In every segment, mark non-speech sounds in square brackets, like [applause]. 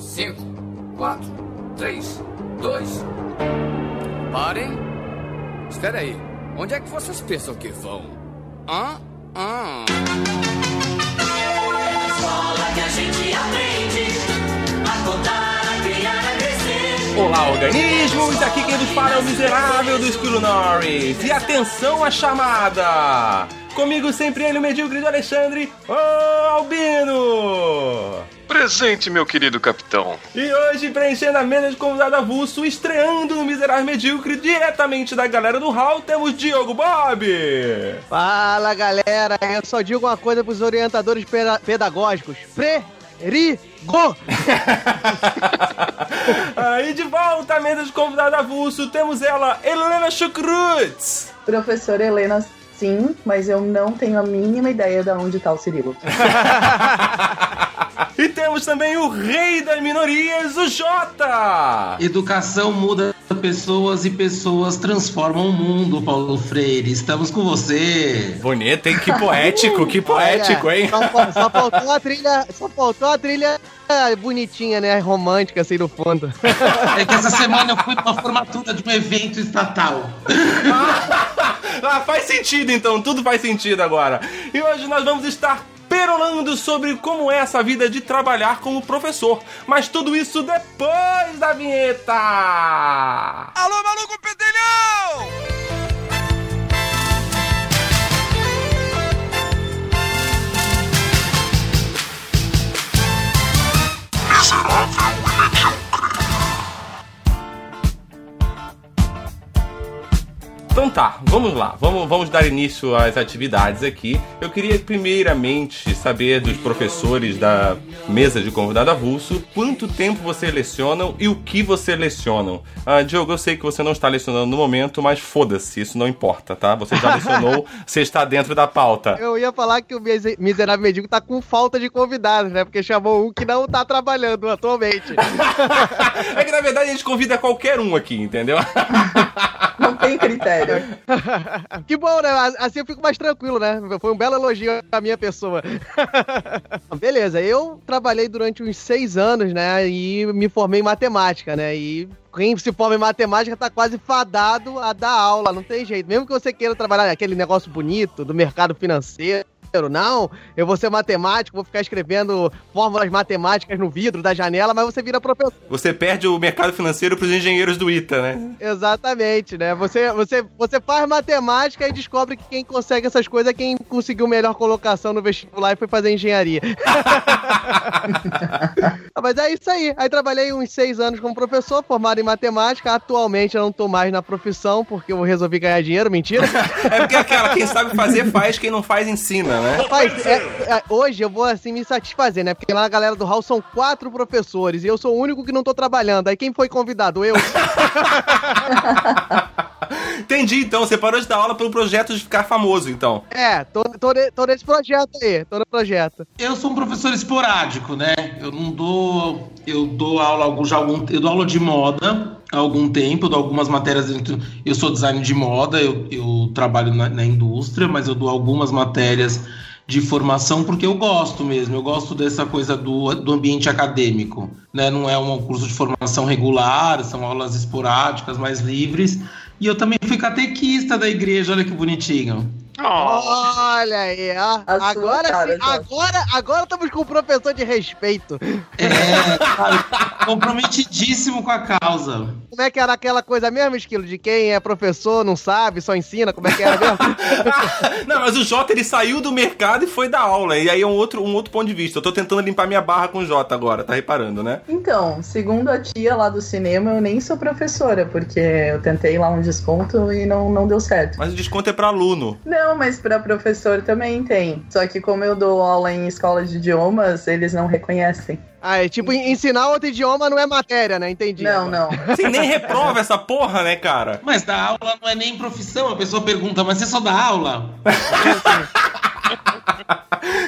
5, 4, 3, 2. Parem. Espera aí. Onde é que vocês pensam que vão? Hã? Hã? Escola que a gente aprende a contar, a criar, a crescer. Olá, organismos! Aqui quem nos fala é o miserável do Esquilo Norris. E atenção à chamada! Comigo sempre ele, o medíocre de Alexandre, o Albino! Presente, meu querido capitão. E hoje, preenchendo a mesa de convidado avulso, estreando no Miserável Medíocre, diretamente da galera do Hall, temos Diogo Bob! Fala galera, eu só digo uma coisa pros orientadores peda- pedagógicos: Perigo! [laughs] Aí de volta à mesa de convidado avulso, temos ela, Helena Chucrutz! Professora Helena, sim, mas eu não tenho a mínima ideia de onde tá o Cirilo. [laughs] E temos também o rei das minorias, o Jota! Educação muda pessoas e pessoas transformam o mundo, Paulo Freire. Estamos com você. Bonito, hein? Que poético, que poético, Olha, hein? Só, só faltou a trilha, só faltou a trilha bonitinha, né? Romântica assim no fundo. [laughs] É que essa semana eu fui numa formatura de um evento estatal. Ah, faz sentido então, tudo faz sentido agora. E hoje nós vamos estar perolando sobre como é essa vida de trabalhar como professor. Mas tudo isso depois da vinheta! Alô, maluco pedelhão! Então tá, vamos lá, vamos, vamos dar início às atividades aqui. Eu queria primeiramente saber dos professores da mesa de convidado avulso quanto tempo vocês lecionam e o que vocês lecionam. Ah, Diogo, eu sei que você não está lecionando no momento, mas foda-se, isso não importa, tá? Você já lecionou, [laughs] você está dentro da pauta. Eu ia falar que o mise- miserável medico tá com falta de convidados, né? Porque chamou um que não tá trabalhando atualmente. [laughs] É que na verdade a gente convida qualquer um aqui, entendeu? [laughs] Não tem critério. [laughs] que bom, né? Assim eu fico mais tranquilo, né? Foi um belo elogio à minha pessoa. [laughs] Beleza, eu trabalhei durante uns seis anos, né? E me formei em matemática, né? E quem se forma em matemática tá quase fadado a dar aula, não tem jeito. Mesmo que você queira trabalhar naquele negócio bonito do mercado financeiro. Não, eu vou ser matemático, vou ficar escrevendo fórmulas matemáticas no vidro da janela, mas você vira professor. Você perde o mercado financeiro pros engenheiros do ITA, né? Exatamente, né? Você, você, você faz matemática e descobre que quem consegue essas coisas é quem conseguiu melhor colocação no vestibular e foi fazer engenharia. [laughs] Mas é isso aí. Aí trabalhei uns seis anos como professor, formado em matemática. Atualmente eu não tô mais na profissão porque eu resolvi ganhar dinheiro, mentira. [laughs] É porque aquela, quem sabe fazer faz, quem não faz ensina, né? Mas é, é, hoje eu vou assim me satisfazer, né? Porque lá na galera do Hall são quatro professores e eu sou o único que não tô trabalhando. Aí quem foi convidado? Eu. [laughs] Entendi, então. Você parou de dar aula pelo projeto de ficar famoso, então. É, tô, tô, ne- tô nesse projeto aí, tô no projeto. Eu sou um professor esporádico, né? Eu não dou. Eu dou aula algum, já algum. Eu dou aula de moda há algum tempo, eu dou algumas matérias dentro. Eu sou design de moda, eu, eu trabalho na, na indústria, mas eu dou algumas matérias de formação porque eu gosto mesmo. Eu gosto dessa coisa do, do ambiente acadêmico, né? Não é um curso de formação regular, são aulas esporádicas, mais livres. E eu também fui catequista da igreja, olha que bonitinho. Olha aí, ó. A Agora cara, sim, agora, agora estamos com um professor de respeito. É, comprometidíssimo com a causa. Como é que era aquela coisa mesmo, Esquilo? De quem é professor, não sabe, só ensina, como é que era mesmo? [laughs] Não, mas o Jota ele saiu do mercado e foi dar aula. E aí é um outro, um outro ponto de vista. Eu tô tentando limpar minha barra com o Jota agora, tá reparando, né? Então, segundo a tia lá do cinema, eu nem sou professora, porque eu tentei lá um desconto e não, não deu certo. Mas o desconto é pra aluno. Não, mas para professor também tem. Só que como eu dou aula em escola de idiomas, eles não reconhecem. Ah, é tipo, en- ensinar outro idioma não é matéria, né? Entendi. Não, agora. não. Você nem reprova essa porra, né, cara? Mas dar aula não é nem profissão. A pessoa pergunta, mas você só dá aula? [laughs]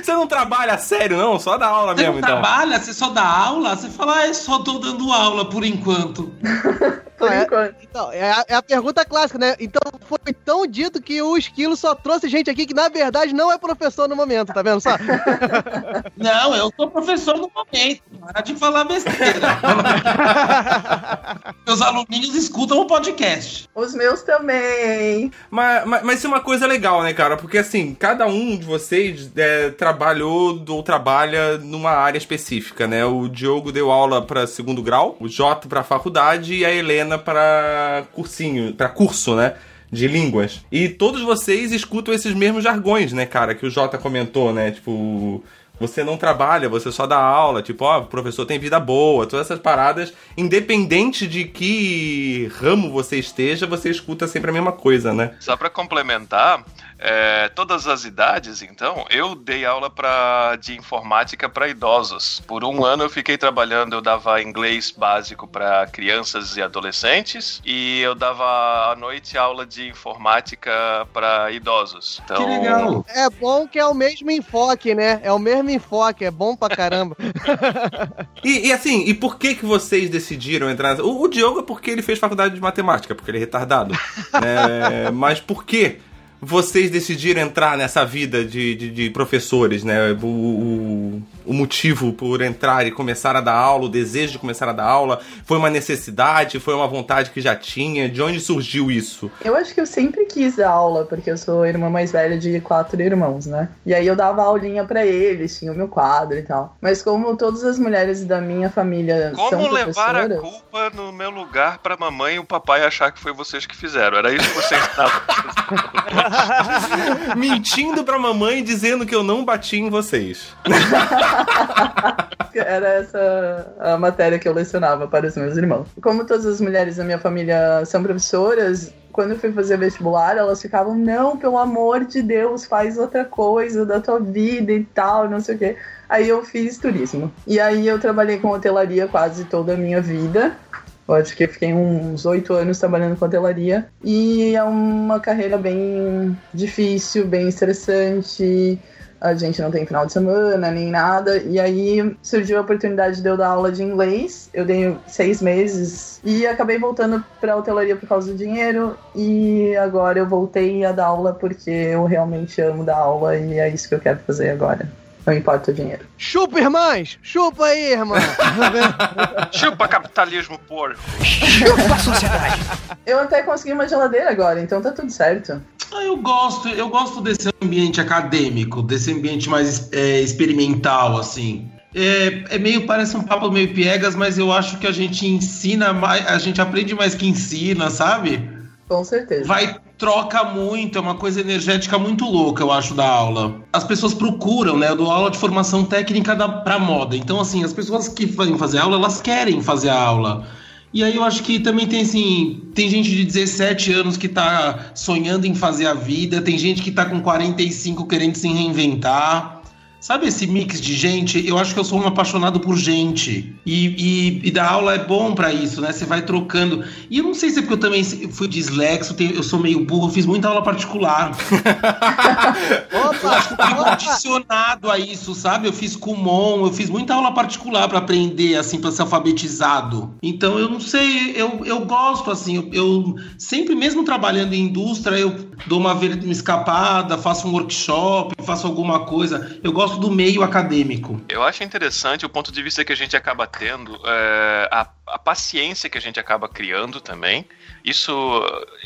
Você não trabalha sério, não? Só dá aula Você mesmo, não então. trabalha, você só dá aula? Você fala, ah, eu só tô dando aula por enquanto. [laughs] Por Ah, é? enquanto. Então, é a, é a pergunta clássica, né? Então, foi tão dito que o Esquilo só trouxe gente aqui que, na verdade, não é professor no momento, tá vendo só? [laughs] Não, eu sou professor no momento. para de falar besteira. [laughs] Meus aluninhos escutam o podcast. Os meus também. Mas, mas, mas isso é uma coisa legal, né, cara? Porque assim, cada um de vocês é, trabalhou ou trabalha numa área específica, né? O Diogo deu aula para segundo grau, o Jota para faculdade e a Helena para cursinho, para curso, né? De línguas. E todos vocês escutam esses mesmos jargões, né, cara? Que o Jota comentou, né? Tipo, você não trabalha, você só dá aula, tipo, ó, o professor tem vida boa, todas essas paradas, independente de que ramo você esteja, você escuta sempre a mesma coisa, né? Só pra complementar, é, todas as idades, então, eu dei aula pra, de informática para idosos. Por um ano eu fiquei trabalhando, eu dava inglês básico para crianças e adolescentes e eu dava à noite aula de informática para idosos. Então, Que legal. É bom que é o mesmo enfoque, né? É o mesmo enfoque, é bom pra caramba. [laughs] E, e assim, e por que que vocês decidiram entrar? O, o Diogo é porque ele fez faculdade de matemática, porque ele é retardado. né? [laughs] Mas por que vocês decidiram entrar nessa vida de, de, de professores, né? O, o, o motivo por entrar e começar a dar aula, o desejo de começar a dar aula, foi uma necessidade, foi uma vontade que já tinha? De onde surgiu isso? Eu acho que eu sempre quis dar aula, porque eu sou a irmã mais velha de quatro irmãos, né? E aí eu dava aulinha pra eles, tinha o meu quadro e tal. Mas como todas as mulheres da minha família são como levar a professoras... culpa no meu lugar pra mamãe e o papai achar que foi vocês que fizeram? Era isso que vocês estavam. [laughs] Mentindo pra mamãe dizendo que eu não bati em vocês. [laughs] [laughs] Era essa a matéria que eu lecionava para os meus irmãos. Como todas as mulheres da minha família são professoras, quando eu fui fazer vestibular, elas ficavam, não, pelo amor de Deus, faz outra coisa da tua vida e tal, não sei o quê. Aí eu fiz turismo. E aí eu trabalhei com hotelaria quase toda a minha vida. Eu acho que eu fiquei uns oito anos trabalhando com hotelaria. E é uma carreira bem difícil, bem estressante. A gente não tem final de semana nem nada. E aí surgiu a oportunidade de eu dar aula de inglês. Eu dei seis meses e acabei voltando pra hotelaria por causa do dinheiro. E agora eu voltei a dar aula porque eu realmente amo dar aula e é isso que eu quero fazer agora. Não importa o dinheiro. Chupa, irmãs! Chupa aí, irmã! [laughs] Chupa capitalismo porco. Eu até consegui uma geladeira agora, então tá tudo certo. Ah, eu gosto, eu gosto desse ambiente acadêmico, desse ambiente mais é, experimental, assim. É, é meio, parece um papo meio piegas, mas eu acho que a gente ensina mais, a gente aprende mais que ensina, sabe? Com certeza. Vai, troca muito, é uma coisa energética muito louca, eu acho, da aula. As pessoas procuram, né? Eu dou aula de formação técnica da, pra moda. Então, assim, as pessoas que vêm fazer aula, elas querem fazer a aula. E aí eu acho que também tem assim, tem gente de 17 anos que tá sonhando em fazer a vida, tem gente que tá com 45 querendo se reinventar. Sabe esse mix de gente? Eu acho que eu sou um apaixonado por gente. E, e, e dar aula é bom pra isso, né? Você vai trocando. E eu não sei se é porque eu também fui dislexo, eu sou meio burro, eu fiz muita aula particular. [laughs] Eu acho que eu fui Opa! condicionado a isso, sabe? Eu fiz Kumon, eu fiz muita aula particular pra aprender, assim, pra ser alfabetizado. Então, eu não sei, eu, eu gosto, assim, eu, eu sempre, mesmo trabalhando em indústria, eu dou uma, uma escapada, faço um workshop, faço alguma coisa. Eu gosto do meio acadêmico. Eu acho interessante o ponto de vista que a gente acaba tendo, é, a, a paciência que a gente acaba criando também. Isso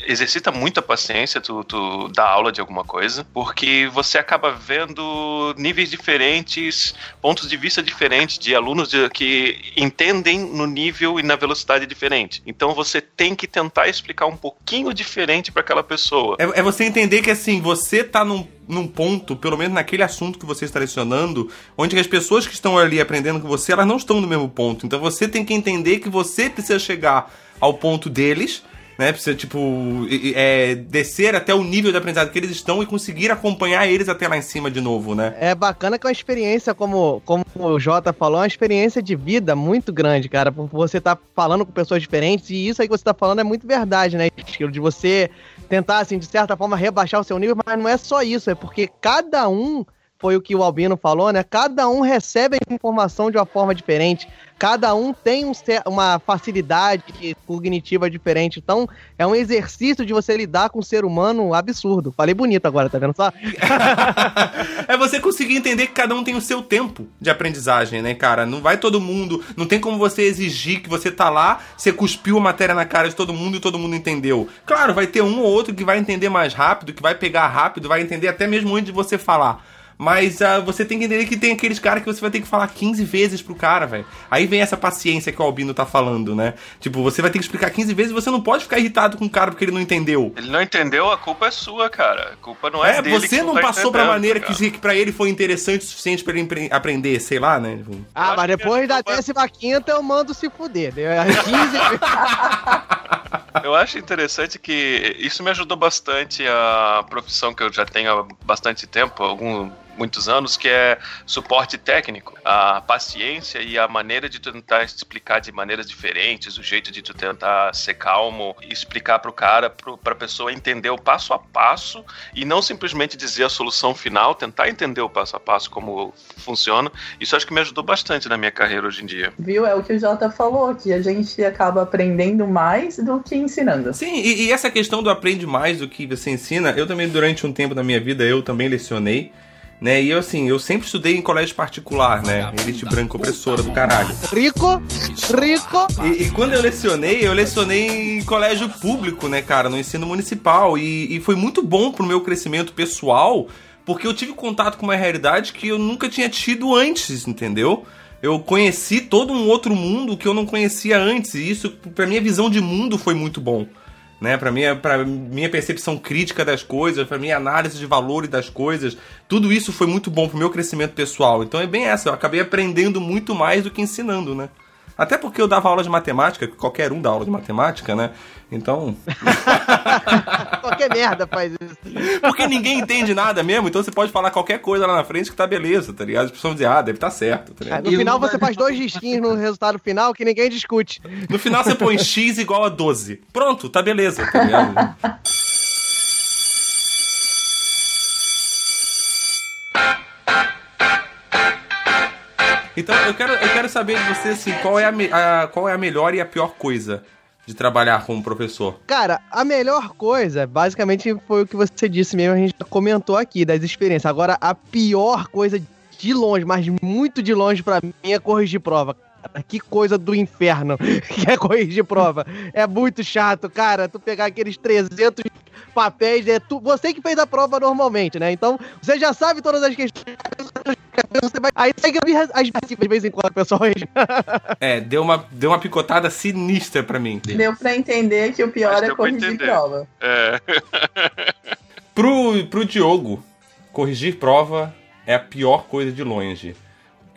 exercita muita paciência, tu, tu dar aula de alguma coisa, porque você acaba vendo níveis diferentes, pontos de vista diferentes de alunos de- que entendem no nível e na velocidade diferente. Então você tem que tentar explicar um pouquinho diferente para aquela pessoa. É, é você entender que assim, você tá num, num ponto, pelo menos naquele assunto que você está lecionando, onde as pessoas que estão ali aprendendo com você, elas não estão no mesmo ponto. Então você tem que entender que você precisa chegar ao ponto deles, né? Precisa, tipo, é, descer até o nível de aprendizado que eles estão e conseguir acompanhar eles até lá em cima de novo, né? É bacana que é uma experiência, como, como o Jota falou, é uma experiência de vida muito grande, cara. Por você tá falando com pessoas diferentes, e isso aí que você tá falando é muito verdade, né? Estilo de você tentar, assim, de certa forma, rebaixar o seu nível, mas não é só isso, é porque cada um foi o que o Albino falou, né? Cada um recebe a informação de uma forma diferente. Cada um tem um uma facilidade cognitiva diferente. Então, é um exercício de você lidar com o ser humano absurdo. Falei bonito agora, tá vendo só? [laughs] é você conseguir entender que cada um tem o seu tempo de aprendizagem, né, cara? Não vai todo mundo. Não tem como você exigir que você tá lá, você cuspiu a matéria na cara de todo mundo e todo mundo entendeu. Claro, vai ter um ou outro que vai entender mais rápido, que vai pegar rápido, vai entender até mesmo antes de você falar. Mas ah, você tem que entender que tem aqueles caras que você vai ter que falar 15 vezes pro cara, velho. Aí vem essa paciência que o Albino tá falando, né? Tipo, você vai ter que explicar 15 vezes e você não pode ficar irritado com o cara porque ele não entendeu. Ele não entendeu, a culpa é sua, cara. A culpa não é, É, dele. você que não tá passou pra maneira cara. que, que pra ele foi interessante o suficiente pra ele aprender, sei lá, né? Tipo, Ah, mas depois da décima quinta eu mando se fuder. né? Às 15 [laughs] [laughs] Eu acho interessante que isso me ajudou bastante a profissão que eu já tenho há bastante tempo, algum muitos anos, que é suporte técnico. A paciência e a maneira de tentar explicar de maneiras diferentes, o jeito de tu tentar ser calmo e explicar pro cara, pro, pra pessoa entender o passo a passo e não simplesmente dizer a solução final, tentar entender o passo a passo como funciona. Isso acho que me ajudou bastante na minha carreira hoje em dia. Viu? É o que o Jota falou, que a gente acaba aprendendo mais do que ensinando. Sim, e, e essa questão do aprende mais do que você ensina, eu também, durante um tempo da minha vida, eu também lecionei. Né? E eu, assim, eu sempre estudei em colégio particular, né? Elite branca opressora do caralho. Rico, rico. E, e quando eu lecionei, eu lecionei em colégio público, né, cara, no ensino municipal. E, e foi muito bom pro meu crescimento pessoal, porque eu tive contato com uma realidade que eu nunca tinha tido antes, entendeu? Eu conheci todo um outro mundo que eu não conhecia antes. E isso, pra minha visão de mundo, foi muito bom. Né, pra, minha, pra minha percepção crítica das coisas, pra minha análise de valores das coisas, tudo isso foi muito bom pro meu crescimento pessoal. Então é bem essa, eu acabei aprendendo muito mais do que ensinando, né? Até porque eu dava aula de matemática, que qualquer um dá aula de matemática, né? Então. [laughs] Qualquer merda faz isso. Porque ninguém entende nada mesmo, então você pode falar qualquer coisa lá na frente que tá beleza, tá ligado? As pessoas vão dizer, ah, deve tá certo, tá ligado? no Eu final você faz dois risquinhos no resultado final que ninguém discute. No final você põe [laughs] x igual a 12. Pronto, tá beleza, tá ligado? [laughs] Então eu quero, eu quero saber de você assim, qual é a, a- qual é a melhor e a pior coisa de trabalhar como professor? Cara, a melhor coisa, basicamente, foi o que você disse mesmo, a gente comentou aqui, das experiências. Agora, a pior coisa de longe, mas muito de longe pra mim, é corrigir prova. Cara, que coisa do inferno [laughs] que é corrigir prova. É muito chato, cara, tu pegar aqueles 300 papéis, é tu, você que fez a prova normalmente, né? Então, você já sabe todas as questões. Você vai, aí tem que abrir as de vez em quando, pessoal. [laughs] É, deu uma, deu uma picotada sinistra pra mim. Deu pra entender que o pior Mas é corrigir prova. É. [laughs] Pro, pro Diogo, corrigir prova é a pior coisa de longe.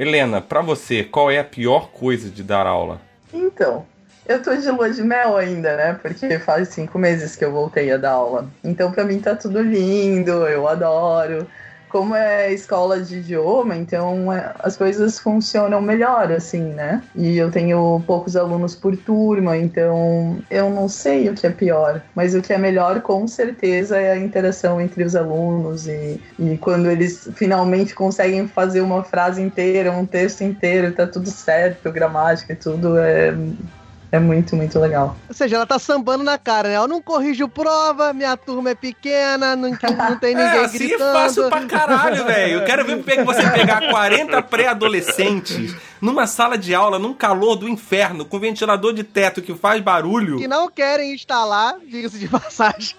Helena, pra você, qual é a pior coisa de dar aula? Então, eu tô de lua de mel ainda, né? Porque faz cinco meses que eu voltei a dar aula. Então, pra mim tá tudo lindo, eu adoro. Como é escola de idioma, então é, as coisas funcionam melhor, assim, né? E eu tenho poucos alunos por turma, então eu não sei o que é pior. Mas o que é melhor, com certeza, é a interação entre os alunos e, e quando eles finalmente conseguem fazer uma frase inteira, um texto inteiro, tá tudo certo, gramática e tudo, é, é muito, muito legal. Ou seja, ela tá sambando na cara, né? Eu não corrijo prova, minha turma é pequena, não, não tem [laughs] ninguém é, assim gritando. é fácil pra caralho, velho. Eu quero ver pe- você pegar 40 pré-adolescentes numa sala de aula, num calor do inferno, com ventilador de teto que faz barulho, Que não querem instalar, diga-se de passagem.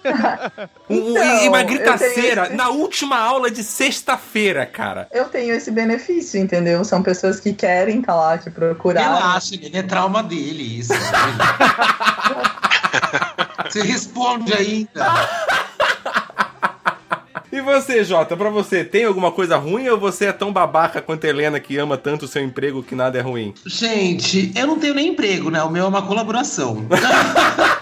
Então, e uma gritaceira tenho- na última aula de sexta-feira, cara. Eu tenho esse benefício, entendeu? São pessoas que querem estar lá, que procuraram. Relaxa, ele é trauma dele, isso. Você responde ainda. E você, Jota, pra você, tem alguma coisa ruim ou você é tão babaca quanto a Helena que ama tanto o seu emprego que nada é ruim? Gente, eu não tenho nem emprego, né? O meu é uma colaboração. [laughs]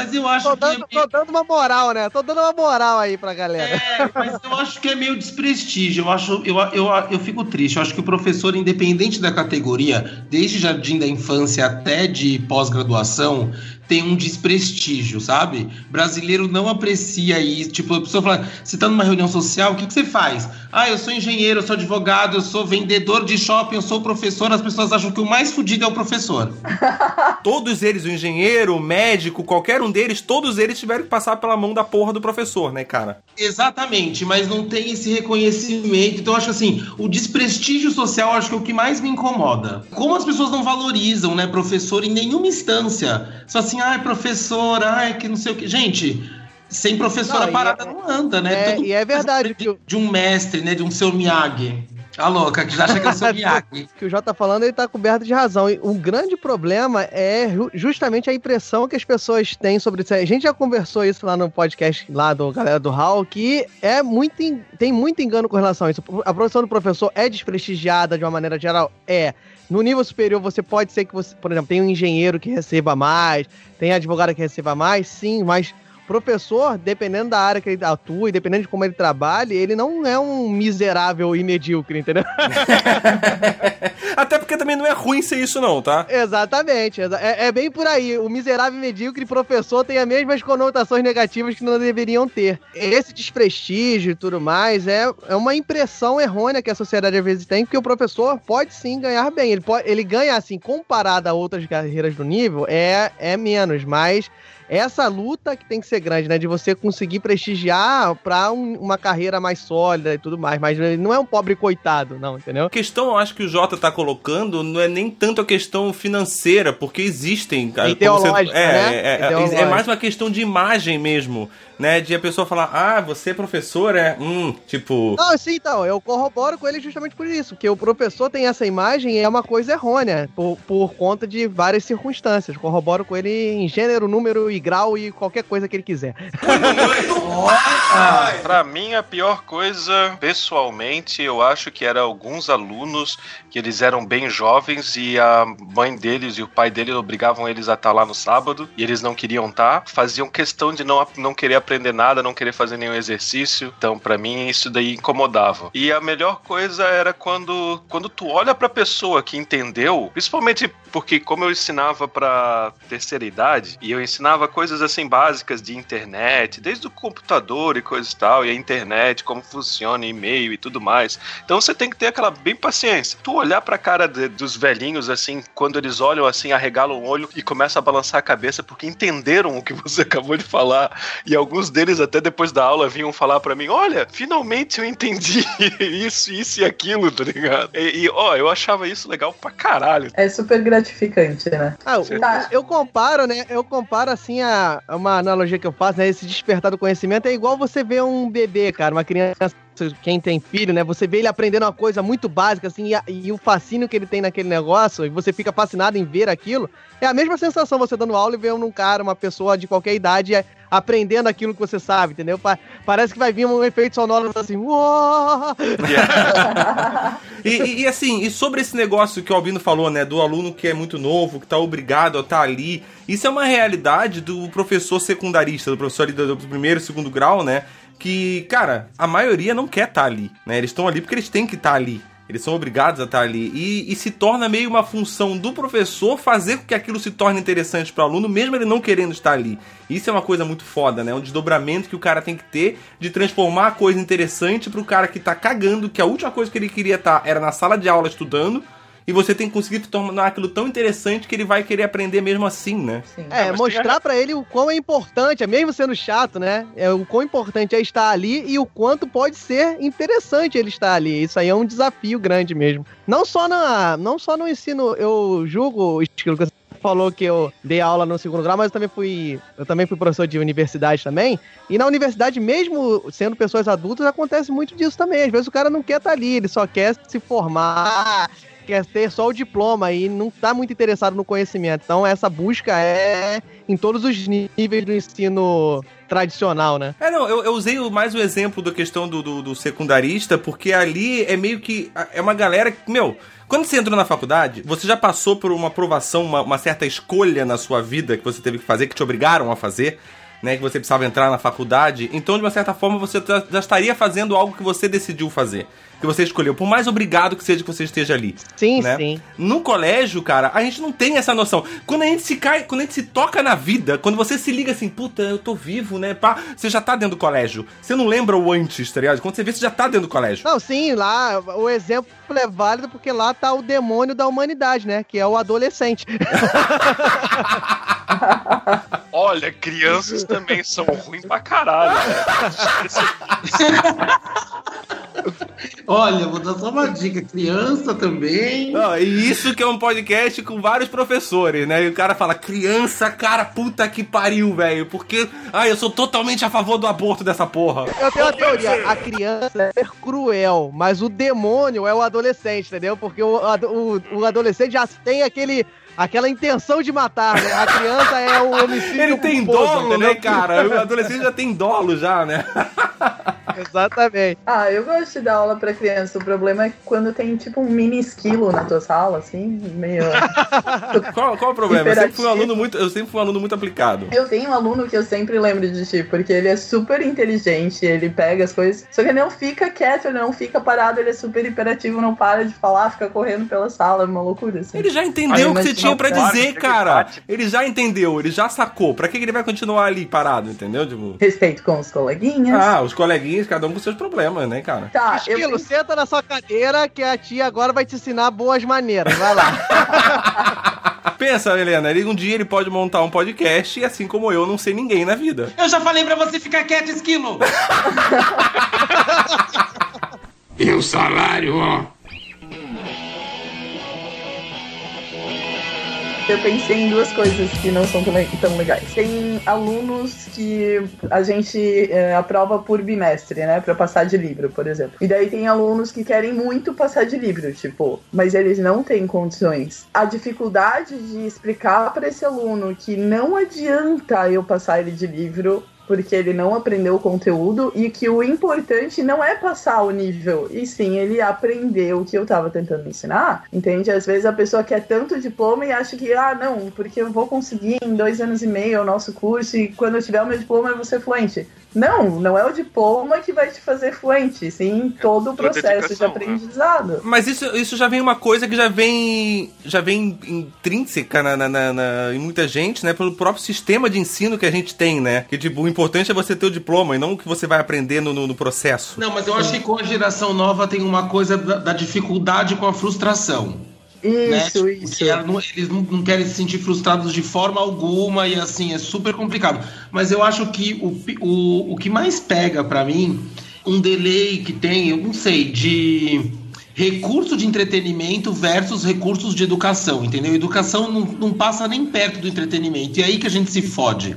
mas eu acho Tô que. dando, tô dando uma moral, né? Tô dando uma moral aí pra galera. É, mas eu acho que é meio desprestígio. Eu acho, eu, eu, eu fico triste. Eu acho que o professor, independente da categoria, desde jardim da infância até de pós-graduação, tem um desprestígio, sabe? Brasileiro não aprecia isso. Tipo, a pessoa fala, você tá numa reunião social, o que, que você faz? Ah, eu sou engenheiro, eu sou advogado, eu sou vendedor de shopping, eu sou professor. As pessoas acham que o mais fudido é o professor. [laughs] Todos eles, o engenheiro, o médico, qualquer um deles, todos eles tiveram que passar pela mão da porra do professor, né, cara? Exatamente, mas não tem esse reconhecimento. Então, eu acho assim, o desprestígio social acho que é o que mais me incomoda. Como as pessoas não valorizam, né, professor em nenhuma instância. Só assim, ai, professor, ai, que não sei o que. Gente, sem professor Não, a parada é- não anda, né? é- Todo e é verdade de, de um mestre, né, de um seu Miyagi. A louca, que já acha que é o seu [laughs] Miyagi. que o Jota tá falando, ele tá coberto de razão. E o grande problema é ju- justamente a impressão que as pessoas têm sobre isso. A gente já conversou isso lá no podcast lá do galera do Hall, que é muito tem muito engano com relação a isso. A profissão do professor é desprestigiada de uma maneira geral? É. No nível superior, você pode ser que você, por exemplo, tem um engenheiro que receba mais, tem advogado que receba mais, sim, mas professor, dependendo da área que ele atua e dependendo de como ele trabalha, ele não é um miserável e medíocre, entendeu? [laughs] Até porque também não é ruim ser isso, não, tá? Exatamente. exa- É, é bem por aí. O miserável e medíocre professor tem as mesmas conotações negativas que não deveriam ter. Esse desprestígio e tudo mais é, é uma impressão errônea que a sociedade às vezes tem, porque o professor pode sim ganhar bem. Ele, pode, ele ganha, assim, comparado a outras carreiras do nível, é, é menos, mas essa luta que tem que ser grande, né? De você conseguir prestigiar pra um- uma carreira mais sólida e tudo mais. Mas ele não é um pobre coitado, não, entendeu? A questão, eu acho que o Jota tá colocando, não é nem tanto a questão financeira, porque existem. Ideológica, é, né? é, é, é mais uma questão de imagem mesmo, né? De a pessoa falar, ah, você é professor, é. Hum, tipo. Não, sim, então, eu corroboro com ele justamente por isso, porque o professor tem essa imagem e é uma coisa errônea, por, por conta de várias circunstâncias. Corroboro com ele em gênero, número e grau e qualquer coisa que ele quiser. Pra mim, a pior coisa, pessoalmente, eu acho que era alguns alunos que eles eram bem jovens e a mãe deles e o pai deles obrigavam eles a estar lá no sábado e eles não queriam estar, faziam questão de não, não querer aprender nada, não querer fazer nenhum exercício. Então, pra mim, isso daí incomodava. E a melhor coisa era quando, quando tu olha pra pessoa que entendeu, principalmente porque como eu ensinava pra terceira idade e eu ensinava coisas assim básicas de internet, desde o computador e coisa e tal, e a internet, como funciona, e-mail e tudo mais. Então você tem que ter aquela bem paciência. Tu olhar pra cara de- dos velhinhos assim, quando eles olham assim, arregalam o olho e começam a balançar a cabeça porque entenderam o que você [laughs] acabou de falar. E alguns deles até depois da aula vinham falar pra mim: "Olha, finalmente eu entendi [laughs] isso, isso e aquilo", tá ligado? E, e, ó, eu achava isso legal pra caralho. É super gratificante, né? Ah, o- Tá. eu comparo, né? Eu comparo assim a uma analogia que eu faço, né? Esse despertar do conhecimento é igual você ver um bebê, cara, uma criança. Quem tem filho, né? Você vê ele aprendendo uma coisa muito básica, assim, e, a- e o fascínio que ele tem naquele negócio, e você fica fascinado em ver aquilo. É a mesma sensação você dando aula e ver um cara, uma pessoa de qualquer idade, é, aprendendo aquilo que você sabe, entendeu? Pa- parece que vai vir um efeito sonoro assim, uou! [laughs] E, e- assim, e sobre esse negócio que o Albino falou, né? Do aluno que é muito novo, que tá obrigado a estar ali. Isso é uma realidade do professor secundarista, do professor ali do, primeiro e segundo grau, né? Que, cara, a maioria não quer estar ali, né? Eles estão ali porque eles têm que estar ali. Eles são obrigados a estar ali. E, e se torna meio uma função do professor fazer com que aquilo se torne interessante para o aluno, mesmo ele não querendo estar ali. Isso é uma coisa muito foda, né? Um desdobramento que o cara tem que ter de transformar a coisa interessante pro cara que tá cagando, que a última coisa que ele queria estar era na sala de aula estudando. E você tem que conseguir tornar aquilo tão interessante que ele vai querer aprender mesmo assim, né? Sim. É, mas mostrar pra ele o quão é importante, é mesmo sendo chato, né? É o quão importante é estar ali e o quanto pode ser interessante ele estar ali. Isso aí é um desafio grande mesmo. Não só na, não só no ensino, eu julgo o estilo que você falou que eu dei aula no segundo grau, mas eu também fui, eu também fui professor de universidade também. E na universidade, mesmo sendo pessoas adultas, acontece muito disso também. Às vezes o cara não quer estar ali, ele só quer se formar, quer ter só o diploma e não tá muito interessado no conhecimento. Então essa busca é em todos os níveis do ensino tradicional, né? É, não, eu, eu usei mais o exemplo da questão do, do, do secundarista, porque ali é meio que. É uma galera que, meu. Quando você entrou na faculdade, você já passou por uma aprovação, uma, uma certa escolha na sua vida que você teve que fazer, que te obrigaram a fazer, né? Que você precisava entrar na faculdade. Então, de uma certa forma, você já já estaria fazendo algo que você decidiu fazer. Que você escolheu, por mais obrigado que seja que você esteja ali. Sim, né? sim. No colégio, cara, a gente não tem essa noção. Quando a gente se cai, quando a gente se toca na vida, quando você se liga assim, puta, eu tô vivo, né? Pá, você já tá dentro do colégio. Você não lembra o antes, tá ligado? Quando você vê, você já tá dentro do colégio. Não, sim, lá o exemplo é válido porque lá tá o demônio da humanidade, né? Que é o adolescente. [laughs] [laughs] Olha, crianças também são ruins pra caralho. né? Olha, vou dar só uma dica. Criança também. Não, e isso que é um podcast com vários professores, né? E o cara fala, criança, cara, puta que pariu, velho. Porque, ah, eu sou totalmente a favor do aborto dessa porra. Eu tenho uma teoria. A criança é cruel, mas o demônio é o adolescente, entendeu? Porque o, o, o adolescente já tem aquele, aquela intenção de matar, né? A criança é o homicídio Ele tem culposo, dolo, entendeu? né, cara? O adolescente já tem dolo já, né? [laughs] Exatamente. Ah, eu gosto de dar aula pra criança. O problema é quando tem tipo um mini esquilo na tua sala, assim, meio. [laughs] [laughs] Qual, qual o problema? Eu sempre fui um aluno muito, eu sempre fui um aluno muito aplicado. Eu tenho um aluno que eu sempre lembro de ti, porque ele é super inteligente, ele pega as coisas, só que ele não fica quieto, ele não fica parado, ele é super hiperativo, não para de falar, fica correndo pela sala, é uma loucura, assim. Ele já entendeu o que você tinha não pra dizer, cara. Ele já entendeu, ele já sacou. Pra que que ele vai continuar ali parado, entendeu? Tipo, Respeito com os coleguinhas. ah, os coleguinhas, cada um com seus problemas, né, cara? Tá, Esquilo, eu senta na sua cadeira que a tia agora vai te ensinar boas maneiras. Vai lá. [laughs] Pensa, Helena, ele, um dia ele pode montar um podcast e assim como eu, não sei ninguém na vida. Eu já falei pra você ficar quieto, esquilo. [laughs] E o salário, ó. Eu pensei em duas coisas que não são tão le- tão legais. Tem alunos que a gente é, aprova por bimestre, né? Pra passar de livro, por exemplo. E daí tem alunos que querem muito passar de livro, tipo, mas eles não têm condições. A dificuldade de explicar para esse aluno que não adianta eu passar ele de livro porque ele não aprendeu o conteúdo e que o importante não é passar o nível, e sim ele aprender o que eu tava tentando ensinar, entende? Às vezes a pessoa quer tanto diploma e acha que, ah, não, porque eu vou conseguir em dois anos e meio o nosso curso e quando eu tiver o meu diploma eu vou ser fluente. Não, não é o diploma que vai te fazer fluente, sim todo o processo de né? aprendizado. Mas isso, isso já vem uma coisa que já vem já vem intrínseca na, na- na- na- em muita gente, né? Pelo próprio sistema de ensino que a gente tem, né? Que tipo, o importante é você ter o diploma e não o que você vai aprender no, no- no processo. Não, mas eu acho que com a geração nova tem uma coisa da, da dificuldade com a frustração. Né? Isso, Tipo, isso. ela não- eles não, não querem se sentir frustrados de forma alguma e assim, é super complicado. Mas eu acho que o, o, o que mais pega pra mim, um delay que tem, eu não sei, de recurso de entretenimento versus recursos de educação, entendeu? Educação não, não passa nem perto do entretenimento. E é aí que a gente se fode.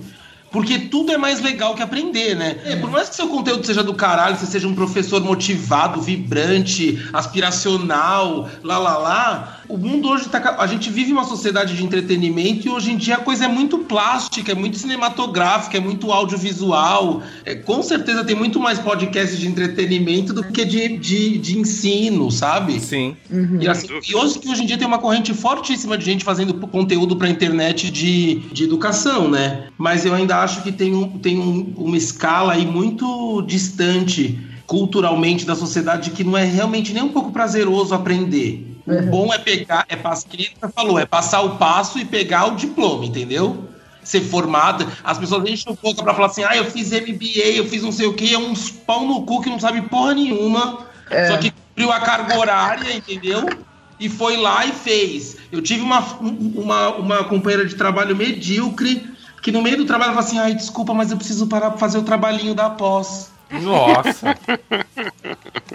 Porque tudo é mais legal que aprender, né? É, por mais que seu conteúdo seja do caralho, você seja um professor motivado, vibrante, aspiracional, lá lá lá, o mundo hoje tá. A gente vive uma sociedade de entretenimento e hoje em dia a coisa é muito plástica, é muito cinematográfica, é muito audiovisual. É, com certeza tem muito mais podcasts de entretenimento do que de, de, de ensino, sabe? Sim. E, assim, e hoje, que hoje em dia tem uma corrente fortíssima de gente fazendo conteúdo pra internet de, de educação, né? Mas eu ainda acho que tem, um, tem um- uma escala aí muito distante culturalmente da sociedade que não é realmente nem um pouco prazeroso aprender. O bom é pegar, é passar, que falou, é passar o passo e pegar o diploma, entendeu? Ser formado, as pessoas enchem o boca pra falar assim, ah, eu fiz MBA, eu fiz não sei o que, é uns pau no cu que não sabe porra nenhuma, só que cumpriu a carga horária, entendeu? E foi lá e fez. Eu tive uma, uma, uma companheira de trabalho medíocre que no meio do trabalho falou assim: ai, desculpa, mas eu preciso parar fazer o trabalhinho da pós. Nossa.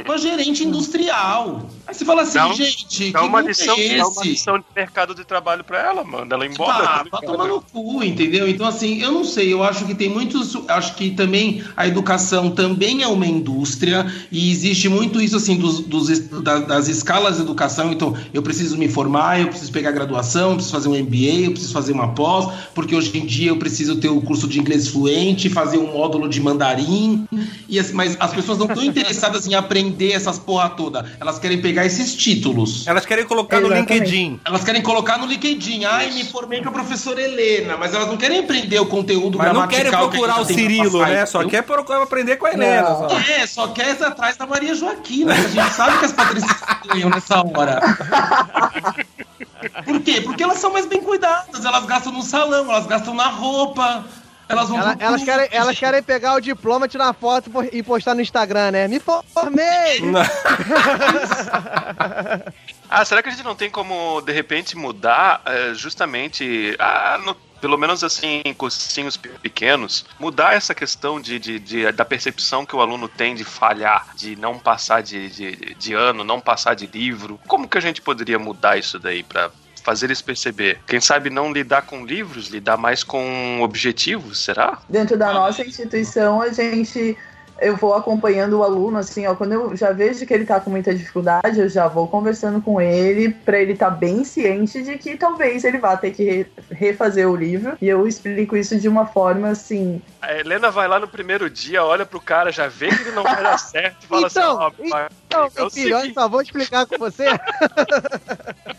Uma gerente industrial. Aí você fala assim, Dá um- gente, Dá que uma mundo lição, é dá uma esse? lição de mercado de trabalho pra ela, manda ela embora. Ah, tá tomar no cu, entendeu? Então, assim, eu não sei, eu acho que tem muitos. Acho que também a educação também é uma indústria e existe muito isso, assim, dos, dos es- da- das escalas de educação. Então, eu preciso me formar, eu preciso pegar graduação, eu preciso fazer um MBA, eu preciso fazer uma pós, porque hoje em dia eu preciso ter o curso de inglês fluente, fazer um módulo de mandarim. E, assim, mas as pessoas não estão interessadas em aprender essas porra toda. Elas querem pegar esses títulos. Elas querem colocar Exatamente. no LinkedIn. Elas querem colocar no LinkedIn. Ai, me formei com a professora Helena. Mas elas não querem aprender o conteúdo Mas não querem gramatical que procurar o Cirilo, passar, né? Só quer procurar aprender com a Helena. Não. só. É, só quer ir atrás da Maria Joaquina. A gente sabe que as patrícias [laughs] ganham nessa hora. Por quê? Porque elas são mais bem cuidadas. Elas gastam no salão, elas gastam na roupa. Elas vão Ela- pro elas, querem, elas querem pegar o diploma, tirar foto e po- postar no Instagram, né? Me formei! [laughs] [laughs] Ah, será que a gente não tem como, de repente, mudar eh, justamente, ah, no- pelo menos assim, em cursinhos pe- pequenos, mudar essa questão de, de- de- da percepção que o aluno tem de falhar, de não passar de, de, de ano, não passar de livro? Como que a gente poderia mudar isso daí para fazer eles perceber? Quem sabe não lidar com livros, lidar mais com objetivos, será? Dentro da nossa instituição, a gente. Eu vou acompanhando o aluno, assim, ó. Quando eu já vejo que ele tá com muita dificuldade, eu já vou conversando com ele pra ele estar bem ciente de que talvez ele vá ter que re- refazer o livro. E eu explico isso de uma forma assim. A Helena vai lá no primeiro dia, olha pro cara, já vê que ele não vai dar [laughs] certo e fala Então, assim, ó, pai, Então, é o filho, olha seguinte, só, vou explicar com você. [laughs]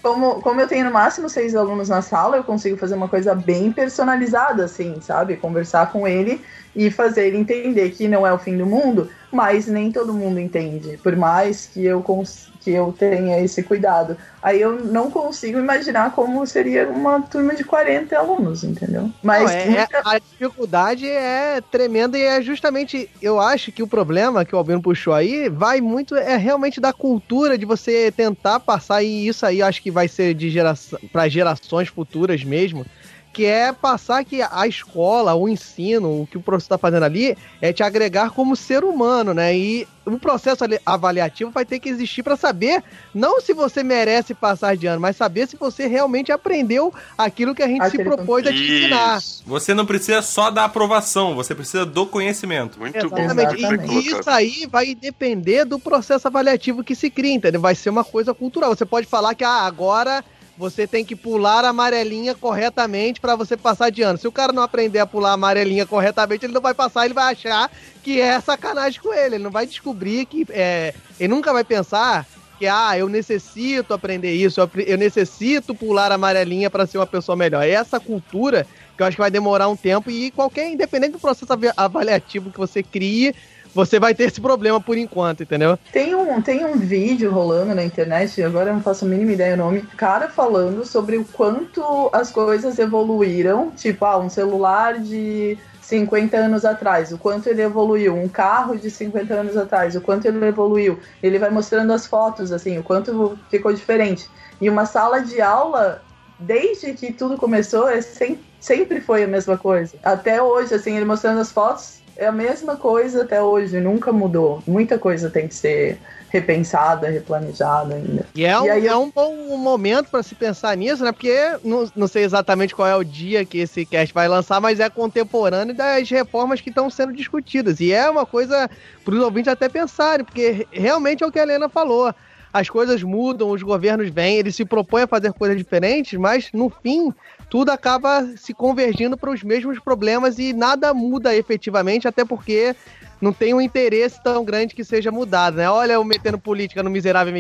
Como, como eu tenho no máximo seis alunos na sala, eu consigo fazer uma coisa bem personalizada, assim, sabe? Conversar com ele e fazer ele entender que não é o fim do mundo, mas nem todo mundo entende. Por mais que eu, cons que eu tenha esse cuidado. Aí eu não consigo imaginar como seria uma turma de 40 alunos, entendeu? Mas Não, é- é- a dificuldade é tremenda e é justamente, eu acho que o problema que o Albino puxou aí vai muito, é realmente da cultura de você tentar passar, e isso aí acho que vai ser de geração, para gerações futuras mesmo, que é passar que a escola, o ensino, o que o professor está fazendo ali é te agregar como ser humano, né? E o processo ali- avaliativo vai ter que existir para saber não se você merece passar de ano, mas saber se você realmente aprendeu aquilo que a gente se Aquele propôs a te ensinar. Você não precisa só da aprovação, você precisa do conhecimento. Muito bom. Exatamente. bem Exatamente. E, isso aí vai depender do processo avaliativo que se cria, entendeu? Vai ser uma coisa cultural. Você pode falar que ah, agora você tem que pular a amarelinha corretamente para você passar de ano. Se o cara não aprender a pular a amarelinha corretamente, ele não vai passar, ele vai achar que é sacanagem com ele. Ele não vai descobrir que. É, ele nunca vai pensar que, ah, eu necessito aprender isso, eu, necessito pular a amarelinha para ser uma pessoa melhor. É essa cultura que eu acho que vai demorar um tempo e qualquer, independente do processo avaliativo que você crie, você vai ter esse problema por enquanto, entendeu? Tem um, tem um vídeo rolando na internet, agora eu não faço a mínima ideia o nome, cara falando sobre o quanto as coisas evoluíram. Tipo, ah, um celular de 50 anos atrás, o quanto ele evoluiu, um carro de 50 anos atrás, o quanto ele evoluiu. Ele vai mostrando as fotos, assim, o quanto ficou diferente. E uma sala de aula, desde que tudo começou, é sem- sempre foi a mesma coisa. Até hoje, assim, ele mostrando as fotos, é a mesma coisa até hoje, nunca mudou. Muita coisa tem que ser repensada, replanejada ainda. E é, um, E aí é um bom momento para se pensar nisso, né? Porque não, não sei exatamente qual é o dia que esse cast vai lançar, mas é contemporâneo das reformas que estão sendo discutidas. E é uma coisa para os ouvintes até pensarem, porque realmente é o que a Helena falou. As coisas mudam, os governos vêm, eles se propõem a fazer coisas diferentes, mas no fim tudo acaba se convergindo para os mesmos problemas e nada muda efetivamente, até porque não tem um interesse tão grande que seja mudado, né? Olha eu metendo política no miserável.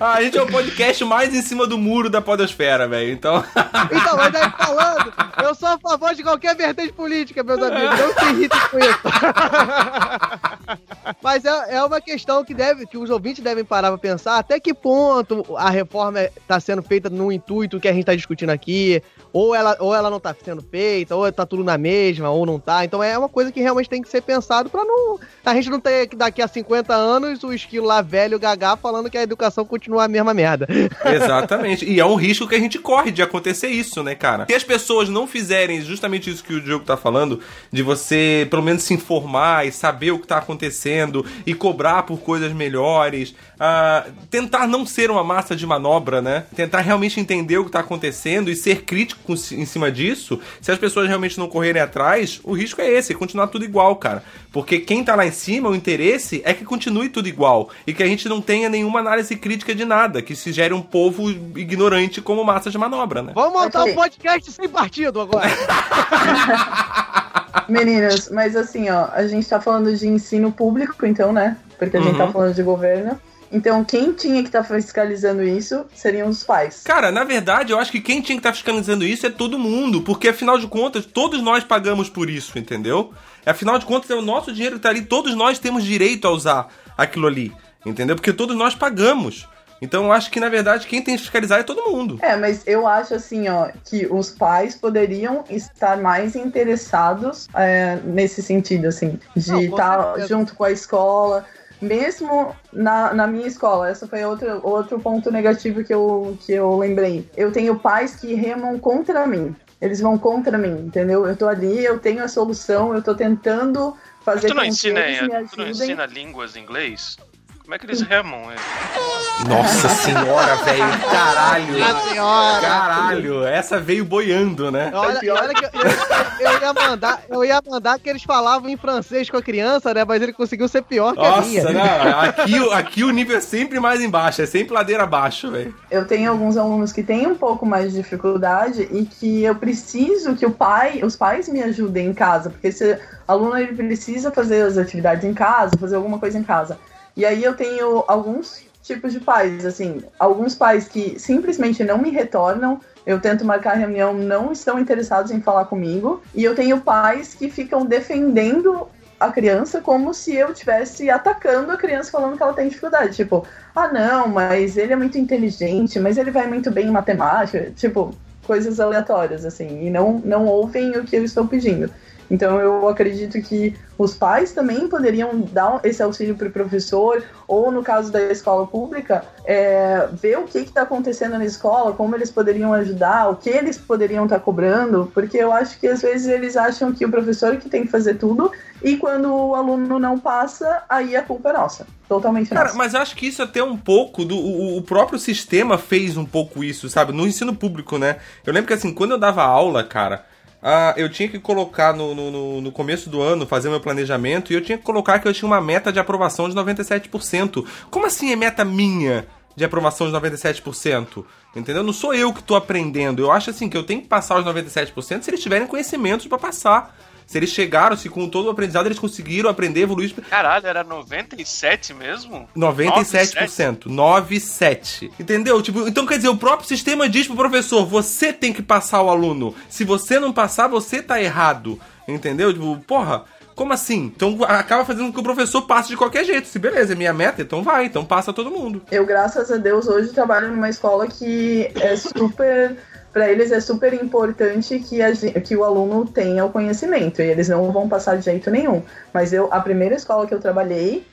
Ah, [laughs] a gente é o podcast mais em cima do muro da podosfera, velho. Então, [laughs] Então, mas aí falando, eu sou a favor de qualquer vertente política, meus amigos. Não se irritem com isso. Mas é, é uma questão que, deve, que os ouvintes devem parar pra pensar até que ponto a reforma está sendo feita no intuito que a gente está discutindo aqui, ou ela, ou ela não está sendo feita, ou tá tudo na mesma, ou não tá. Então é uma coisa que realmente tem que ser pensado para não. A gente não que daqui a 50 anos o esquilo lá velho gagá falando que a educação continua a mesma merda. [laughs] exatamente. E é um risco que a gente corre de acontecer isso, né, cara? Se as pessoas não fizerem justamente isso que o Diogo tá falando, de você pelo menos se informar e saber o que tá acontecendo e cobrar por coisas melhores, ah, tentar não ser uma massa de manobra, né? Tentar realmente entender o que tá acontecendo e ser crítico em cima disso. Se as pessoas realmente não correrem atrás, o risco é esse, continuar tudo igual, cara. Porque quem tá lá em cima, o interesse é que continue tudo igual e que a gente não tenha nenhuma análise crítica de nada, que se gere um povo ignorante como massa de manobra, né? Vamos montar um podcast sem partido agora. [laughs] Meninas, mas assim, ó, a gente tá falando de ensino público, então, né? Porque a gente tá Uhum. falando de governo. Então, quem tinha que estar fiscalizando isso seriam os pais. Cara, na verdade, eu acho que quem tinha que estar fiscalizando isso é todo mundo, porque afinal de contas, todos nós pagamos por isso, entendeu? Afinal de contas, é o nosso dinheiro que tá ali, todos nós temos direito a usar aquilo ali, entendeu? Porque todos nós pagamos. Então eu acho que, na verdade, quem tem que fiscalizar é todo mundo. É, mas eu acho assim, ó, que os pais poderiam estar mais interessados é, nesse sentido, assim, de Não, com estar certeza. junto com a escola. Mesmo na, na minha escola, essa foi outro, outro ponto negativo que eu, que eu lembrei. Eu tenho pais que remam contra mim. Eles vão contra mim, entendeu? Eu tô ali, eu tenho a solução, eu tô tentando Mas fazer tu não, ensina, tu não ensina línguas em inglês? Como é que eles remam? é? Nossa senhora, velho, caralho. Nossa senhora! Caralho, essa veio boiando, né? Olha, e olha que eu, eu- eu ia mandar, eu ia mandar que eles falavam em francês com a criança, né? Mas ele conseguiu ser pior que a minha. Nossa, não, aqui, o- aqui o nível é sempre mais embaixo, é sempre ladeira abaixo, velho. eu tenho alguns alunos que têm um pouco mais de dificuldade e que eu preciso que o pai, os pais me ajudem em casa, porque esse aluno ele precisa fazer as atividades em casa, fazer alguma coisa em casa. E aí eu tenho alguns tipos de pais, assim, alguns pais que simplesmente não me retornam, eu tento marcar reunião, não estão interessados em falar comigo, e eu tenho pais que ficam defendendo a criança como se eu estivesse atacando a criança falando que ela tem dificuldade, tipo, ah não, mas ele é muito inteligente, mas ele vai muito bem em matemática, tipo, coisas aleatórias, assim, e não, não ouvem o que eu estou pedindo. Então eu acredito que os pais também poderiam dar esse auxílio para o professor, ou no caso da escola pública, é, ver o que está acontecendo na escola, como eles poderiam ajudar, o que eles poderiam estar cobrando, porque eu acho que às vezes eles acham que o professor que tem que fazer tudo, e quando o aluno não passa, aí a culpa é nossa. Totalmente Cara, nossa. mas acho que isso até um pouco do. O, o próprio sistema fez um pouco isso, sabe? No ensino público, né? Eu lembro que assim, quando eu dava aula, cara. Ah, eu tinha que colocar no, no, no- começo do ano, fazer meu planejamento, e eu tinha que colocar que eu tinha uma meta de aprovação de 97%. Como assim é meta minha de aprovação de 97%? Entendeu? Não sou eu que tô aprendendo. Eu acho assim que eu tenho que passar os 97% se eles tiverem conhecimentos pra passar. Se eles chegaram, se com todo o aprendizado eles conseguiram aprender, evoluir. Caralho, era 97 mesmo? 97%. 97. Entendeu? Tipo, então quer dizer, o próprio sistema diz pro professor: você tem que passar o aluno. Se você não passar, você tá errado. Entendeu? Tipo, porra. Como assim? Então acaba fazendo com que o professor passe de qualquer jeito. Se beleza, é minha meta, então vai, então passa todo mundo. Eu, graças a Deus, hoje trabalho numa escola que é super. Para eles é super importante que, a que o aluno tenha o conhecimento e eles não vão passar de jeito nenhum. Mas eu, a primeira escola que eu trabalhei,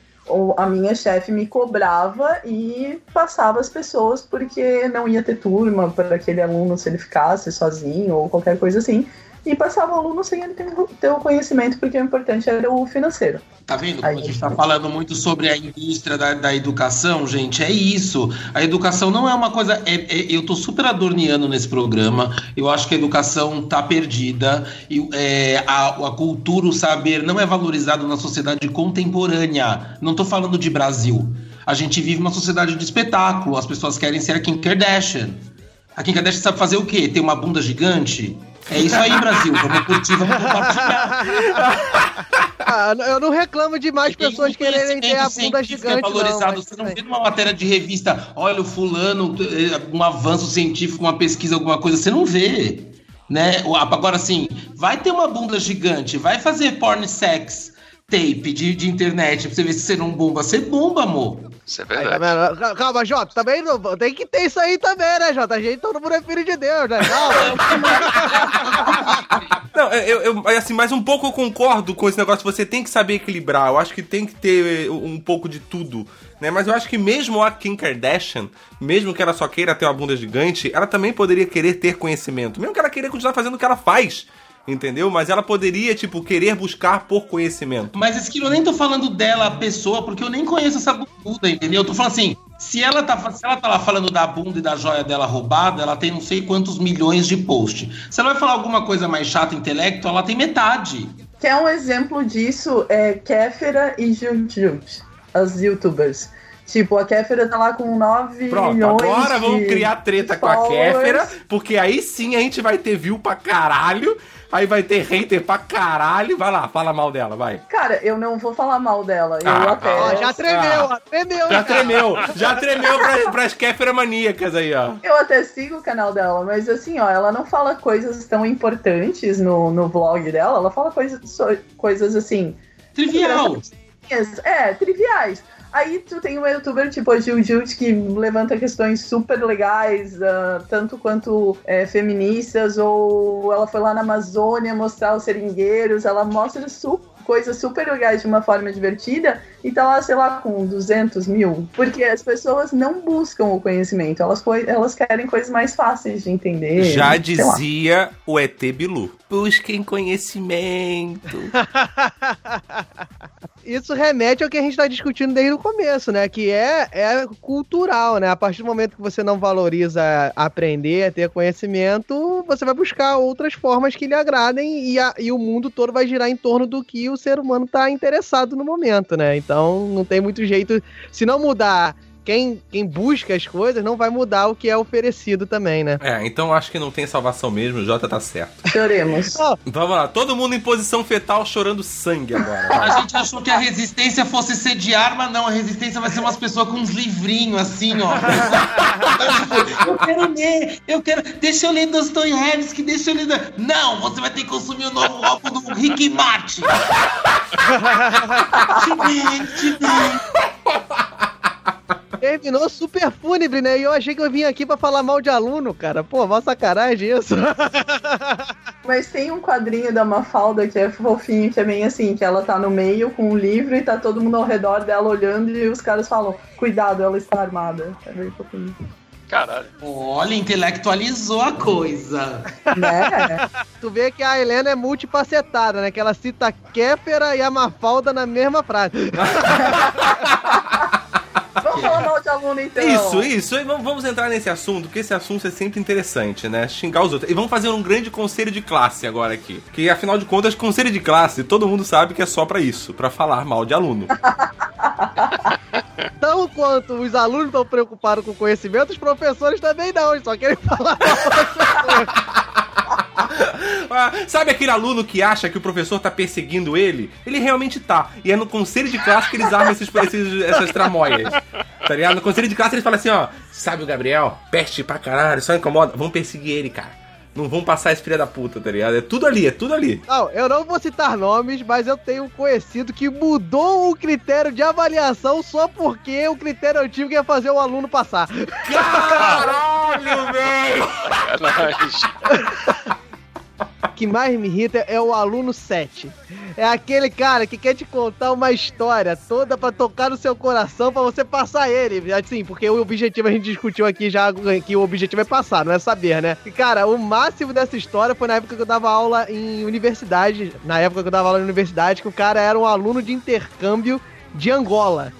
a minha chefe me cobrava e passava as pessoas porque não ia ter turma para aquele aluno se ele ficasse sozinho ou qualquer coisa assim. E passava o aluno sem ele ter, ter o conhecimento, porque o importante era o financeiro. Tá vendo? Aí, a gente tá falando muito sobre a indústria da, da educação, gente. É isso. A educação não é uma coisa. é- é- eu tô super adorniano nesse programa. Eu acho que a educação tá perdida. E, é, a, a cultura, o saber não é valorizado na sociedade contemporânea. Não tô falando de Brasil. A gente vive uma sociedade de espetáculo. As pessoas querem ser a Kim Kardashian. A Kim Kardashian sabe fazer o quê? Ter uma bunda gigante? É isso aí, Brasil. Vamos curtir, vamos compartilhar. Ah, eu não reclamo de mais pessoas quererem ter a bunda científico gigante, é valorizado. não. Você não vê numa matéria de revista, olha o fulano, eh, um avanço científico, uma pesquisa, alguma coisa, você não vê. Né? Agora, assim, vai ter uma bunda gigante, vai fazer porn sex tape de, de internet pra você ver se você não bomba. Você bomba, amor. Isso é Aí, tá verdade. Calma, Jota, também não, tem que ter isso aí também, né, Jota? A gente, todo mundo é filho de Deus, né? Calma. [laughs] Não, eu, eu- assim, mas um pouco eu concordo com esse negócio. Você tem que saber equilibrar. Eu acho que tem que ter eh, um pouco de tudo, né? Mas eu acho que mesmo a Kim Kardashian, mesmo que ela só queira ter uma bunda gigante, ela também poderia querer ter conhecimento. Mesmo que ela queira continuar fazendo o que ela faz, entendeu? Mas ela poderia, tipo, querer buscar por conhecimento. Mas Esquilo, eu nem tô falando dela, a pessoa, porque eu nem conheço essa bunda, entendeu? Eu tô falando assim, se ela, tá, se ela tá lá falando da bunda e da joia dela roubada, ela tem não sei quantos milhões de posts. Se ela vai falar alguma coisa mais chata, intelecto, ela tem metade. Quer um exemplo disso? É Kéfera e Jujut, as youtubers. Tipo, a Kéfera tá lá com 9 Pronto, milhões agora de vamos criar treta com a. Kéfera, porque aí sim a gente vai ter view pra caralho, aí vai ter hater pra caralho. Vai lá, fala mal dela, vai. Cara, eu não vou falar mal dela. Eu Ah, até. Ó, já tremeu, ó, tremeu. Já tremeu, já tremeu pra, pras Kéfera maníacas aí, ó. Eu até sigo o canal dela, mas assim, ó, ela não fala coisas tão importantes no, no vlog dela, ela fala coisas, so- coisas assim. Trivial. É, triviais. Aí tu tem um youtuber tipo a Jill que levanta questões super legais, ah, tanto quanto é, feministas, ou ela foi lá na Amazônia mostrar os seringueiros, ela mostra su coisas super legais de uma forma divertida e tá lá, sei lá, com 200 mil. Porque as pessoas não buscam o conhecimento, elas, elas querem coisas mais fáceis de entender. Já lá. dizia o ET Bilu. Busquem conhecimento. [laughs] Isso remete ao que a gente está discutindo desde o começo, né? Que é, é cultural, né? A partir do momento que você não valoriza aprender, ter conhecimento, você vai buscar outras formas que lhe agradem e, a- e o mundo todo vai girar em torno do que o ser humano está interessado no momento, né? Então não tem muito jeito. Se não mudar quem, quem busca as coisas, não vai mudar o que é oferecido também, né? É, então acho que não tem salvação mesmo, o Jota tá certo. Choremos. [laughs] Vamos lá, todo mundo em posição fetal chorando sangue agora. vai. A gente achou que a resistência fosse ser de arma, não. A resistência vai ser umas pessoas com uns livrinhos assim, ó. [laughs] eu quero ler, eu quero. Deixa eu ler Dostoiévski, deixa eu ler. Não, você vai ter que consumir o novo álbum do Rick Martin. [laughs] Gente, Terminou super fúnebre, né? E eu achei que eu vim aqui pra falar mal de aluno, cara. Pô, mó sacanagem isso. [laughs] Mas tem um quadrinho da Mafalda que é fofinho, que é bem assim, que ela tá no meio com um livro e tá todo mundo ao redor dela olhando e os caras falam, cuidado, ela está armada. É bem fofinho. Caralho. Olha, intelectualizou a coisa. [laughs] Né? Tu vê que a Helena é multifacetada, né? Que ela cita Kéfera e a Mafalda na mesma frase. [laughs] Vamos falar mal de aluno então. Isso, isso. E vamos, vamos entrar nesse assunto, porque esse assunto é sempre interessante, né? Xingar os outros. E vamos fazer um grande conselho de classe agora aqui. Que afinal de contas, conselho de classe, todo mundo sabe que é só pra isso, pra falar mal de aluno. [laughs] Tão quanto os alunos estão preocupados com o conhecimento, os professores também não. Eles só querem falar mal. [laughs] Sabe aquele aluno que acha que o professor tá perseguindo ele? Ele realmente tá. E é no conselho de classe que eles armam esses, esses- essas tramóias. Tá ligado? No conselho de classe eles falam assim, ó. Sabe o Gabriel? Peste pra caralho, só incomoda. Vamos perseguir ele, cara. Não vão passar esse filho da puta, tá ligado? É tudo ali, é tudo ali. Não, eu não vou citar nomes, mas eu tenho um conhecido que mudou o critério de avaliação só porque o critério antigo ia fazer o aluno passar. Caralho, velho! [laughs] Que mais me irrita é o aluno 7. É aquele cara que quer te contar uma história toda pra tocar no seu coração pra você passar ele. Assim, porque o objetivo a gente discutiu aqui já que o objetivo é passar, não é saber, né? E cara, o máximo dessa história foi na época que eu dava aula em universidade, na época que eu dava aula em universidade, que o cara era um aluno de intercâmbio de Angola.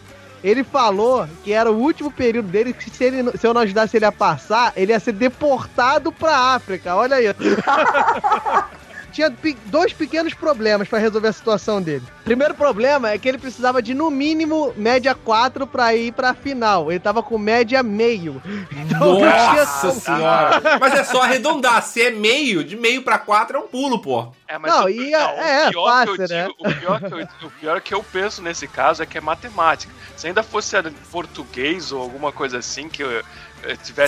Ele falou que era o último período dele, que se, ele, se eu não ajudasse ele a passar, ele ia ser deportado pra África. Olha aí. [laughs] Tinha pe- dois pequenos problemas pra resolver a situação dele. Primeiro problema é que ele precisava de, no mínimo, média 4 pra ir pra final. Ele tava com média meio. [laughs] Então não tinha Nossa senhora! Mas é só arredondar. Se é meio, de meio pra quatro é um pulo, pô. É, mas Não, o, e é- não, é, o pior fácil, que eu né? digo, o pior que eu, o pior que eu penso nesse caso é que é matemática. Se ainda fosse português ou alguma coisa assim que eu,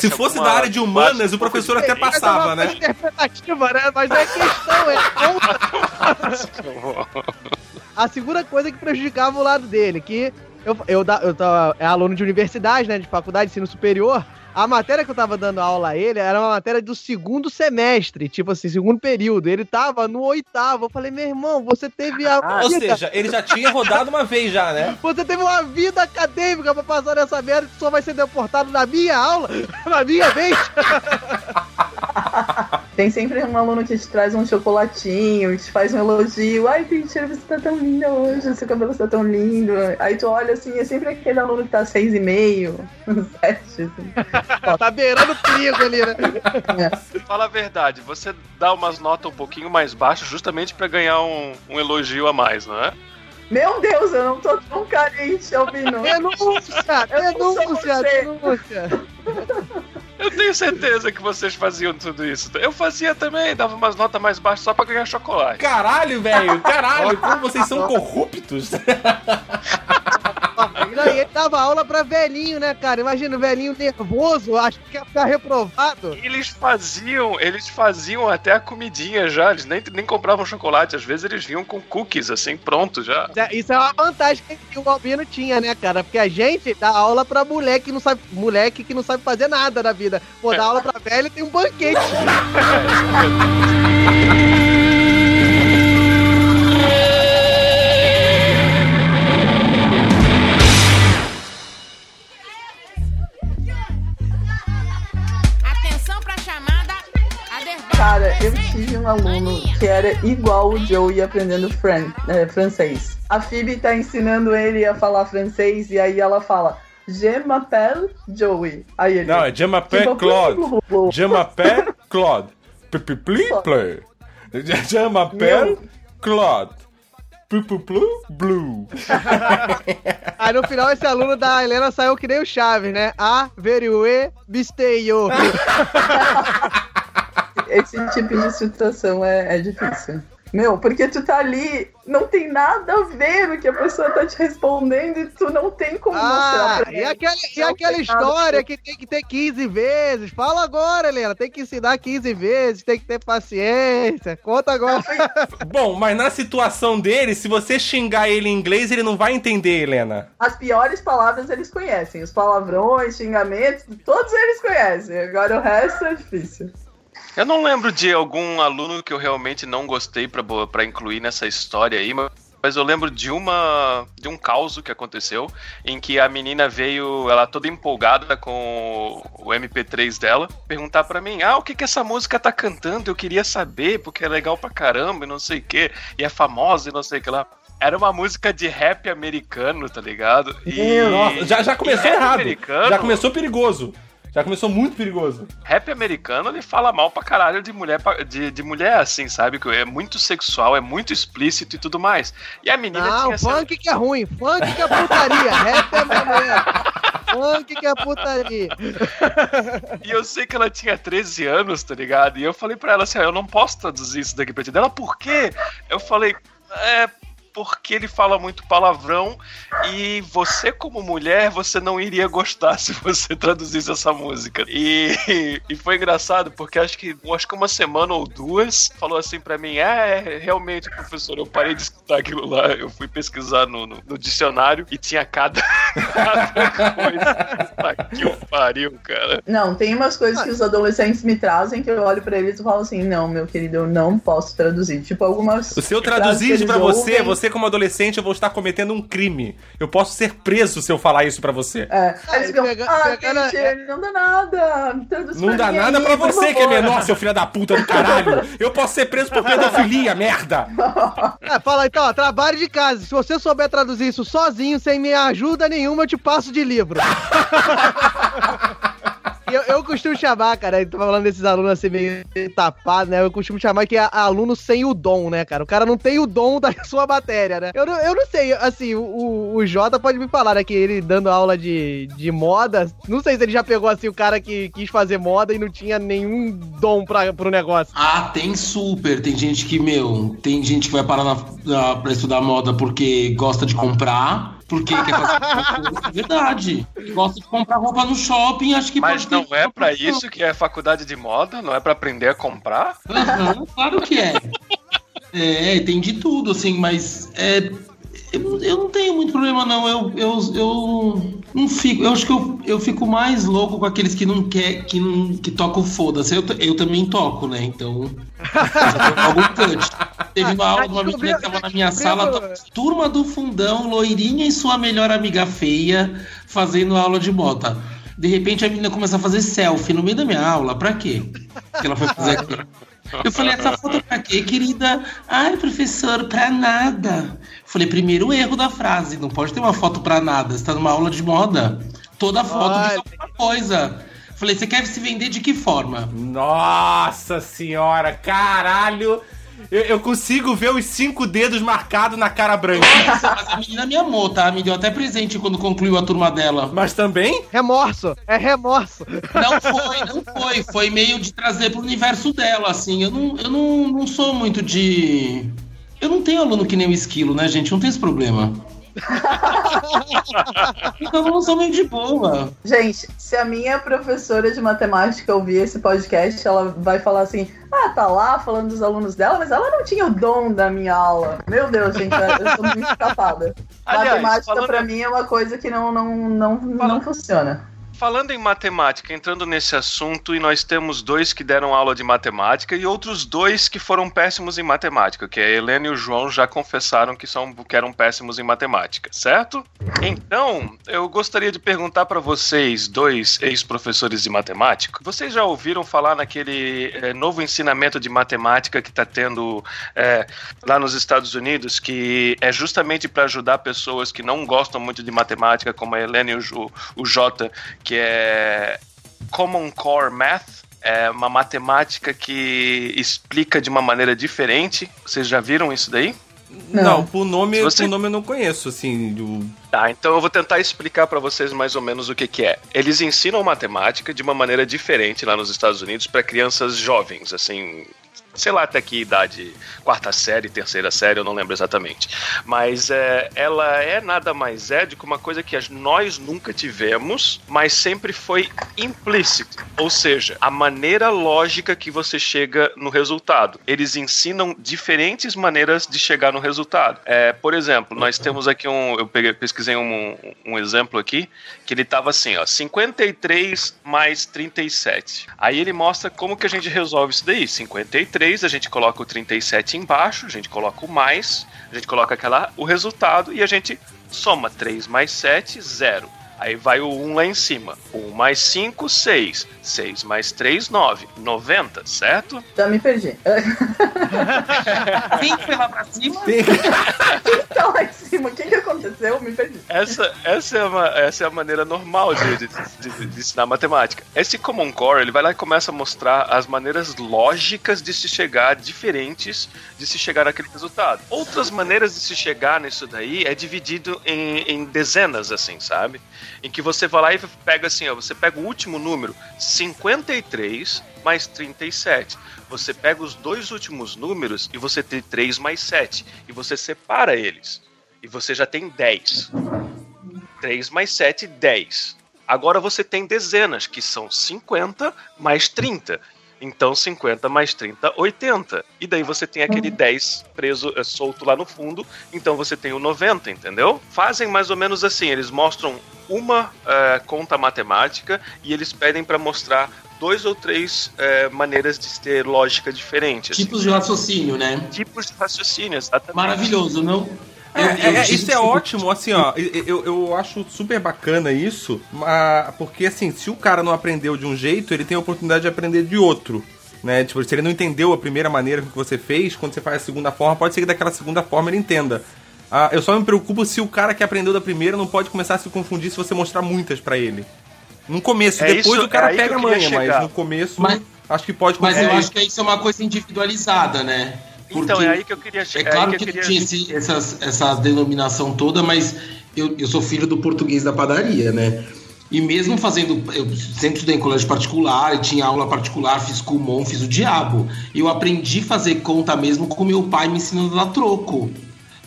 Se fosse da área de humanas, o professor até é passava, uma né? interpretativa, né? Mas é questão, é conta. A segunda coisa que prejudicava o lado dele, que eu, eu, da- eu tava, é aluno de universidade, né, de faculdade, ensino superior, a matéria que eu tava dando aula a ele era uma matéria do segundo semestre, tipo assim, segundo período. Ele tava no oitavo. Eu falei, meu irmão, você teve a Ah, Ou seja, ele já tinha rodado uma vez já, né? [laughs] você teve uma vida acadêmica pra passar nessa merda que só vai ser deportado na minha aula, [laughs] na minha vez. [laughs] Tem sempre um aluno que te traz um chocolatinho, te faz um elogio. Ai, teacher, você tá tão linda hoje, seu cabelo está tão lindo. Aí tu olha assim, é sempre aquele aluno que tá seis e meio, [laughs] sete, assim. tá beirando perigo ali, né? Fala a verdade, você dá umas notas um pouquinho mais baixas justamente pra ganhar um, um elogio a mais, não é? Meu Deus, eu não tô tão carente, Albino. Denúncia! Eu não sou Denúncia! Denúncia! [laughs] Eu tenho certeza que vocês faziam tudo isso. Eu fazia também, dava umas notas mais baixas só pra ganhar chocolate. Caralho, velho, caralho, [laughs] como vocês são corruptos. [laughs] E ele dava aula pra velhinho, né, cara? Imagina o velhinho nervoso, acho que ia ficar reprovado. Eles faziam, eles faziam até a comidinha já, eles nem, nem compravam chocolate, às vezes eles vinham com cookies assim, pronto já. Isso é uma vantagem que o Albino tinha, né, cara? Porque a gente dá aula pra moleque que não sabe, moleque que não sabe fazer nada na vida. Pô, dá aula pra velho e tem um banquete. [laughs] Cara, eu tive um aluno que era igual o Joey aprendendo fran é, francês. A Phoebe tá ensinando ele a falar francês e aí ela fala Je m'appelle Joey. Aí ele. Não, é Je m'appelle Tipo, Claude. Je m'appelle Claude. Pipipli play. [laughs] Je m'appelle Claude. Pipiplu blue. [laughs] Aí no final esse aluno da Helena saiu que nem o Chaves, né? A, veriue, bisteio. [laughs] Esse tipo de situação é, é difícil. Meu, porque tu tá ali, não tem nada a ver o que a pessoa tá te respondendo e tu não tem como Ah, mostrar pra e ele. aquela, e Não aquela história que tem que ter 15 vezes. Fala agora, Helena. Tem que ensinar 15 vezes, tem que ter paciência. Conta agora. [laughs] Bom, mas na situação dele, se você xingar ele em inglês, ele não vai entender, Helena. As piores palavras eles conhecem. Os palavrões, xingamentos, todos eles conhecem. Agora o resto é difícil. Eu não lembro de algum aluno que eu realmente não gostei pra incluir nessa história aí, mas. Mas eu lembro de uma de um caos que aconteceu em que a menina veio, ela toda empolgada com o MP3 dela, perguntar pra mim: "Ah, o que que essa música tá cantando? Eu queria saber, porque é legal pra caramba, e não sei o quê, e é famosa e não sei o que lá". Era uma música de rap americano, tá ligado? E Nossa, já, já começou errado. americano- Já começou perigoso. Já começou muito perigoso. Rap americano, ele fala mal pra caralho de mulher, de, de mulher assim, sabe? Que é muito sexual, é muito explícito e tudo mais. E a menina Não, tinha essa... funk que é ruim. Funk que é putaria. [laughs] Rap é maneiro. Funk que é putaria. E eu sei que ela tinha 13 anos, tá ligado? E eu falei pra ela assim, ah, eu não posso traduzir isso daqui pra ti. Dela, por quê? Eu falei, é... Porque ele fala muito palavrão e você, como mulher, você não iria gostar [laughs] se você traduzisse essa música. E, e foi engraçado, porque acho que, acho que uma semana ou duas falou assim pra mim: É, realmente, professor, eu parei de escutar aquilo lá. Eu fui pesquisar no, no, no dicionário e tinha cada, [laughs] cada coisa. Puta que o pariu, cara. Não, tem umas coisas que os adolescentes me trazem que eu olho pra eles e falo assim: não, meu querido, eu não posso traduzir. Tipo, algumas. Se eu frases traduzir pra você, ouvem- você como adolescente, eu vou estar cometendo um crime. Eu posso ser preso se eu falar isso pra você. É, ficam, pega- ah, pegando- gente, não dá nada. Não dá nada aí, pra você que é favor." menor, seu filho da puta do caralho. Eu posso ser preso por pedofilia, merda. [laughs] É, fala então, ó, trabalho de casa. Se você souber traduzir isso sozinho, sem minha ajuda nenhuma, eu te passo de livro. [laughs] eu, eu costumo chamar, cara, tô falando desses alunos assim meio tapados, né? Eu costumo chamar que é aluno sem o dom, né, cara? O cara não tem o dom da [laughs] sua matéria, né? Eu, eu não sei, assim, o, o Jota pode me falar, né, que ele dando aula de, de moda, não sei se ele já pegou, assim, o cara que quis fazer moda e não tinha nenhum dom pra, pro negócio. Ah, tem super. Tem gente que, meu, tem gente que vai parar na, na, pra estudar moda porque gosta de comprar, porque quer fazer. [laughs] É verdade. Gosta de comprar roupa no shopping, acho que Mas pode ter não é pra profissão. isso que é faculdade de moda? Não é pra aprender a comprar? Aham, claro que é. [laughs] É, tem de tudo, assim, mas é, eu, eu não tenho muito problema, não. Eu, eu, eu não fico. Eu acho que eu, eu fico mais louco com aqueles que não quer, que não que tocam foda-se. Eu, eu também toco, né? Então. [laughs] algum cut. Teve uma aula de uma menina que tava na minha sala, turma do fundão, loirinha e sua melhor amiga feia, fazendo aula de bota. De repente a menina começa a fazer selfie no meio da minha aula. Pra quê? Que ela foi fazer aquilo. Eu falei, essa foto pra quê, querida? Ai, professor, pra nada. Falei, primeiro erro da frase, não pode ter uma foto pra nada. Você tá numa aula de moda. Toda foto diz Olha. alguma coisa. Falei, você quer se vender de que forma? Nossa senhora, caralho. Eu, eu consigo ver os cinco dedos marcados na cara branca. [laughs] Mas a menina me amou, tá? Me deu até presente quando concluiu a turma dela. Mas também? Remorso, é remorso. Não foi, não foi. Foi meio de trazer pro universo dela, assim. Eu não, eu não, não sou muito de. Eu não tenho aluno que nem o esquilo, né, gente? Não tem esse problema. Então eu não sou meio de boa. Gente, se a minha professora de matemática ouvir esse podcast, ela vai falar assim: ah, tá lá falando dos alunos dela, mas ela não tinha o dom da minha aula. Meu Deus, gente, eu sou muito escapada. Aliás, Matemática falando- pra mim é uma coisa que não, não, não, não funciona. Falando em matemática, entrando nesse assunto, e nós temos dois que deram aula de matemática e outros dois que foram péssimos em matemática, que a Helena e o João já confessaram que, são, que eram péssimos em matemática, certo? Então, eu gostaria de perguntar para vocês, dois ex-professores de matemática, vocês já ouviram falar naquele eh, novo ensinamento de matemática que está tendo eh, lá nos Estados Unidos, que é justamente para ajudar pessoas que não gostam muito de matemática, como a Helena e o, o Jota, que é Common Core Math. É uma matemática que explica de uma maneira diferente. Vocês já viram isso daí? Não, Não. por nome, Se você- por nome eu não conheço, assim. do- Tá, então eu vou tentar explicar para vocês mais ou menos o que, que é. Eles ensinam matemática de uma maneira diferente lá nos Estados Unidos para crianças jovens, assim, sei lá até que idade, quarta série, terceira série, eu não lembro exatamente. Mas é, ela é nada mais é do que uma coisa que nós nunca tivemos, mas sempre foi implícito. Ou seja, a maneira lógica que você chega no resultado. Eles ensinam diferentes maneiras de chegar no resultado. É, por exemplo, nós temos aqui um. Eu peguei, pesquisei um, um exemplo aqui, que ele tava assim, ó, 53 mais 37. Aí ele mostra como que a gente resolve isso daí. 53, a gente coloca o 37 embaixo, a gente coloca o mais, a gente coloca aquela, o resultado e a gente soma 3 mais 7, 0. Aí vai o 1 lá em cima. 1 mais 5, 6. 6 mais 3, 9. 90, certo? Já me perdi. Quem foi lá pra cima? Tá lá em cima, o que, que aconteceu? Me perdi. Essa, essa, é, uma, essa é a maneira normal de, de, de- de ensinar matemática. Esse Common Core, ele vai lá e começa a mostrar as maneiras lógicas de se chegar, diferentes de se chegar naquele resultado. Outras maneiras de se chegar nisso daí é dividido em, em dezenas, assim, sabe? Em que você vai lá e pega assim, ó, você pega o último número, 53 mais 37. Você pega os dois últimos números e você tem 3 mais 7. E você separa eles. E você já tem 10. 3 mais 7, 10. Agora você tem dezenas, que são 50 mais 30. Então 50 mais 30, 80. E daí você tem aquele 10 preso, eh, solto lá no fundo. Então você tem o 90, entendeu? Fazem mais ou menos assim: eles mostram uma eh, conta matemática e eles pedem para mostrar dois ou três eh, maneiras de ter lógica diferente. assim. Tipos de raciocínio, né? tipos de raciocínio, exatamente. Maravilhoso, não? É, Eu- é, eu isso é ótimo, assim, ó. Eu, eu acho super bacana isso, mas- porque assim, se o cara não aprendeu de um jeito, ele tem a oportunidade de aprender de outro. Né? Tipo, se ele não entendeu a primeira maneira que você fez, quando você faz a segunda forma, pode ser que daquela segunda forma ele entenda. Ah, eu só me preocupo se o cara que aprendeu da primeira não pode começar a se confundir se você mostrar muitas pra ele. No começo, É depois isso- o cara é pega a manha, mas no começo Mas- acho que pode Mas eu acho que isso é uma coisa individualizada, né? Então, é aí que eu queria É chegar. claro que, que queria... tinha esse- essas, essa denominação toda, mas eu, eu sou filho do português da padaria, né? E mesmo fazendo. Eu sempre estudei em colégio particular, e tinha aula particular, fiz Kumon, fiz o diabo. Eu aprendi a fazer conta mesmo com meu pai me ensinando a dar troco.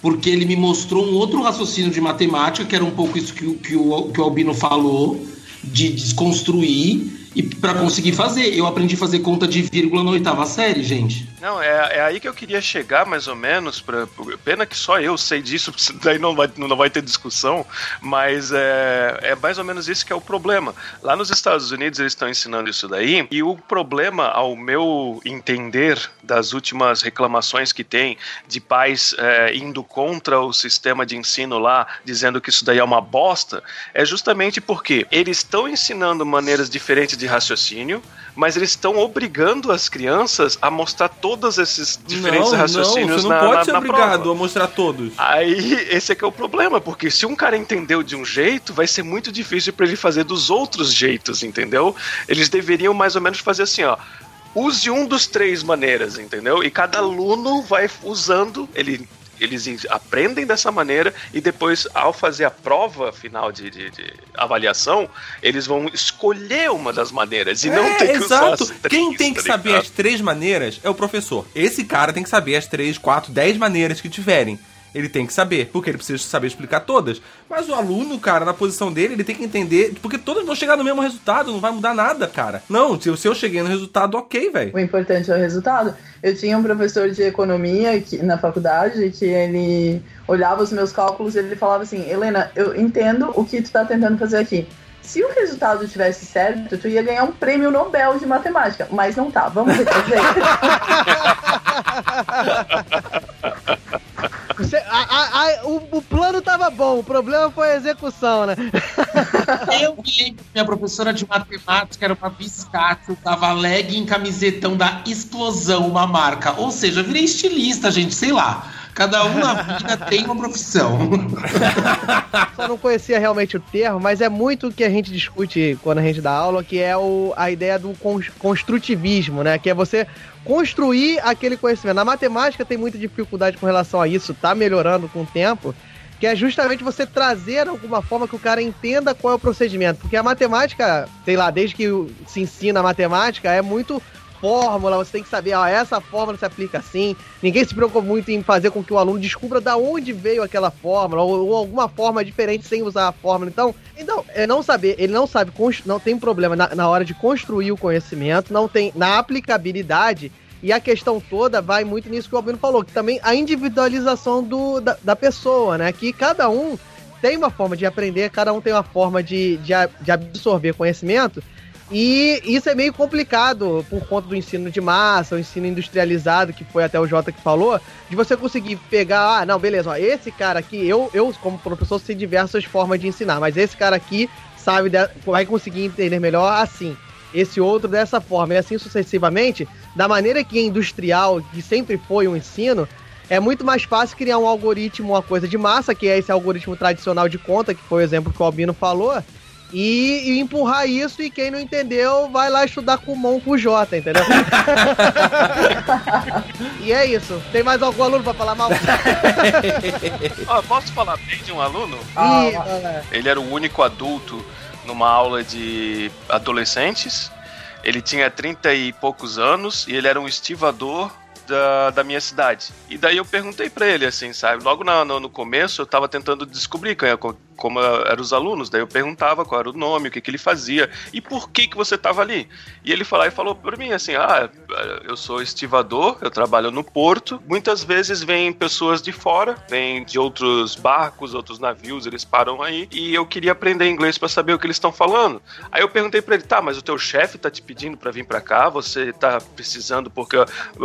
Porque ele me mostrou um outro raciocínio de matemática, que era um pouco isso que, o- que, o, que o Albino falou, de desconstruir e para conseguir fazer. Eu aprendi a fazer conta de vírgula na oitava série, gente. Não, é, é aí que eu queria chegar, mais ou menos. Pra, pena que só eu sei disso, [laughs] daí não vai, não vai ter discussão, mas é, é mais ou menos isso que é o problema. Lá nos Estados Unidos eles estão ensinando isso daí, e o problema, ao meu entender, das últimas reclamações que tem de pais é, indo contra o sistema de ensino lá, dizendo que isso daí é uma bosta, é justamente porque eles estão ensinando maneiras diferentes de raciocínio, mas eles estão obrigando as crianças a mostrar todos esses diferentes não, raciocínios não, você não na, pode na, ser obrigado prova. a mostrar todos. Aí, esse é que é o problema, porque se um cara entendeu de um jeito, vai ser muito difícil para ele fazer dos outros jeitos, entendeu? Eles deveriam mais ou menos fazer assim, ó. use um dos três maneiras, entendeu? E cada aluno vai usando, ele eles aprendem dessa maneira e depois, ao fazer a prova final de, de- de avaliação, eles vão escolher uma das maneiras e não É, ter que usar exato. as três, Quem tem que tá saber as três maneiras é o professor. Esse cara tem que saber as três, quatro, dez maneiras que tiverem. Ele tem que saber, porque ele precisa saber explicar todas. Mas o aluno, cara, na posição dele, ele tem que entender, porque todos vão chegar no mesmo resultado, não vai mudar nada, cara. Não, se eu- se eu cheguei no resultado, ok, velho. O importante é o resultado. Eu tinha um professor de economia que, na faculdade que ele olhava os meus cálculos e ele falava assim: Helena, eu entendo o que tu tá tentando fazer aqui. Se o resultado tivesse certo, tu ia ganhar um prêmio Nobel de matemática. Mas não tá. Vamos refazer. [laughs] [laughs] A- a- o, o plano tava bom, o problema foi a execução, né? [laughs] Eu me lembro que minha professora de matemática era uma biscate, usava legging camisetão da Explosão, uma marca. Ou seja, eu virei estilista, gente, sei lá. Cada um na vida tem uma profissão. [laughs] Só não conhecia realmente o termo, mas é muito o que a gente discute quando a gente dá aula, que é o, a ideia do cons- construtivismo, né? Que é você construir aquele conhecimento. Na matemática tem muita dificuldade com relação a isso, tá melhorando com o tempo, que é justamente você trazer alguma forma que o cara entenda qual é o procedimento. Porque a matemática, sei lá, desde que se ensina a matemática, é muito fórmula, você tem que saber, ó, essa fórmula se aplica assim. Ninguém se preocupa muito em fazer com que o aluno descubra da onde veio aquela fórmula, ou, ou alguma forma diferente sem usar a fórmula. Então, então é não saber, ele não sabe, não tem problema na, na hora de construir o conhecimento, não tem na aplicabilidade. E a questão toda vai muito nisso que o Albino falou, que também a individualização do, da, da pessoa, né? Que cada um tem uma forma de aprender, cada um tem uma forma de, de, de absorver conhecimento. E isso é meio complicado por conta do ensino de massa, o ensino industrializado, que foi até o Jota que falou, de você conseguir pegar, ah, não, beleza, ó, esse cara aqui, eu, eu como professor sei diversas formas de ensinar, mas esse cara aqui sabe, vai conseguir entender melhor assim. Esse outro dessa forma, e assim sucessivamente, da maneira que é industrial, que sempre foi um ensino, é muito mais fácil criar um algoritmo, uma coisa de massa, que é esse algoritmo tradicional de conta, que foi o exemplo que o Albino falou, e, e empurrar isso, e quem não entendeu, vai lá estudar com o Mon com o J, entendeu? [laughs] e é isso. Tem mais algum aluno pra falar mal? [laughs] Ó, posso falar bem de um aluno? Ah. Ele era o único adulto numa aula de adolescentes. Ele tinha 30 e poucos anos e ele era um estivador da, da minha cidade. E daí eu perguntei pra ele, assim, sabe? Logo na- no, no começo eu tava tentando descobrir quem é- como eram os alunos. Daí eu perguntava qual era o nome, o que, que ele fazia e por que, que você tava ali. E ele falou, e falou pra mim assim: Ah, eu sou estivador, eu trabalho no porto. Muitas vezes vêm pessoas de fora, vêm de outros barcos, outros navios, eles param aí. E eu queria aprender inglês pra saber o que eles estão falando. Aí eu perguntei pra ele: Tá, mas o teu chefe tá te pedindo pra vir pra cá? Você tá precisando porque,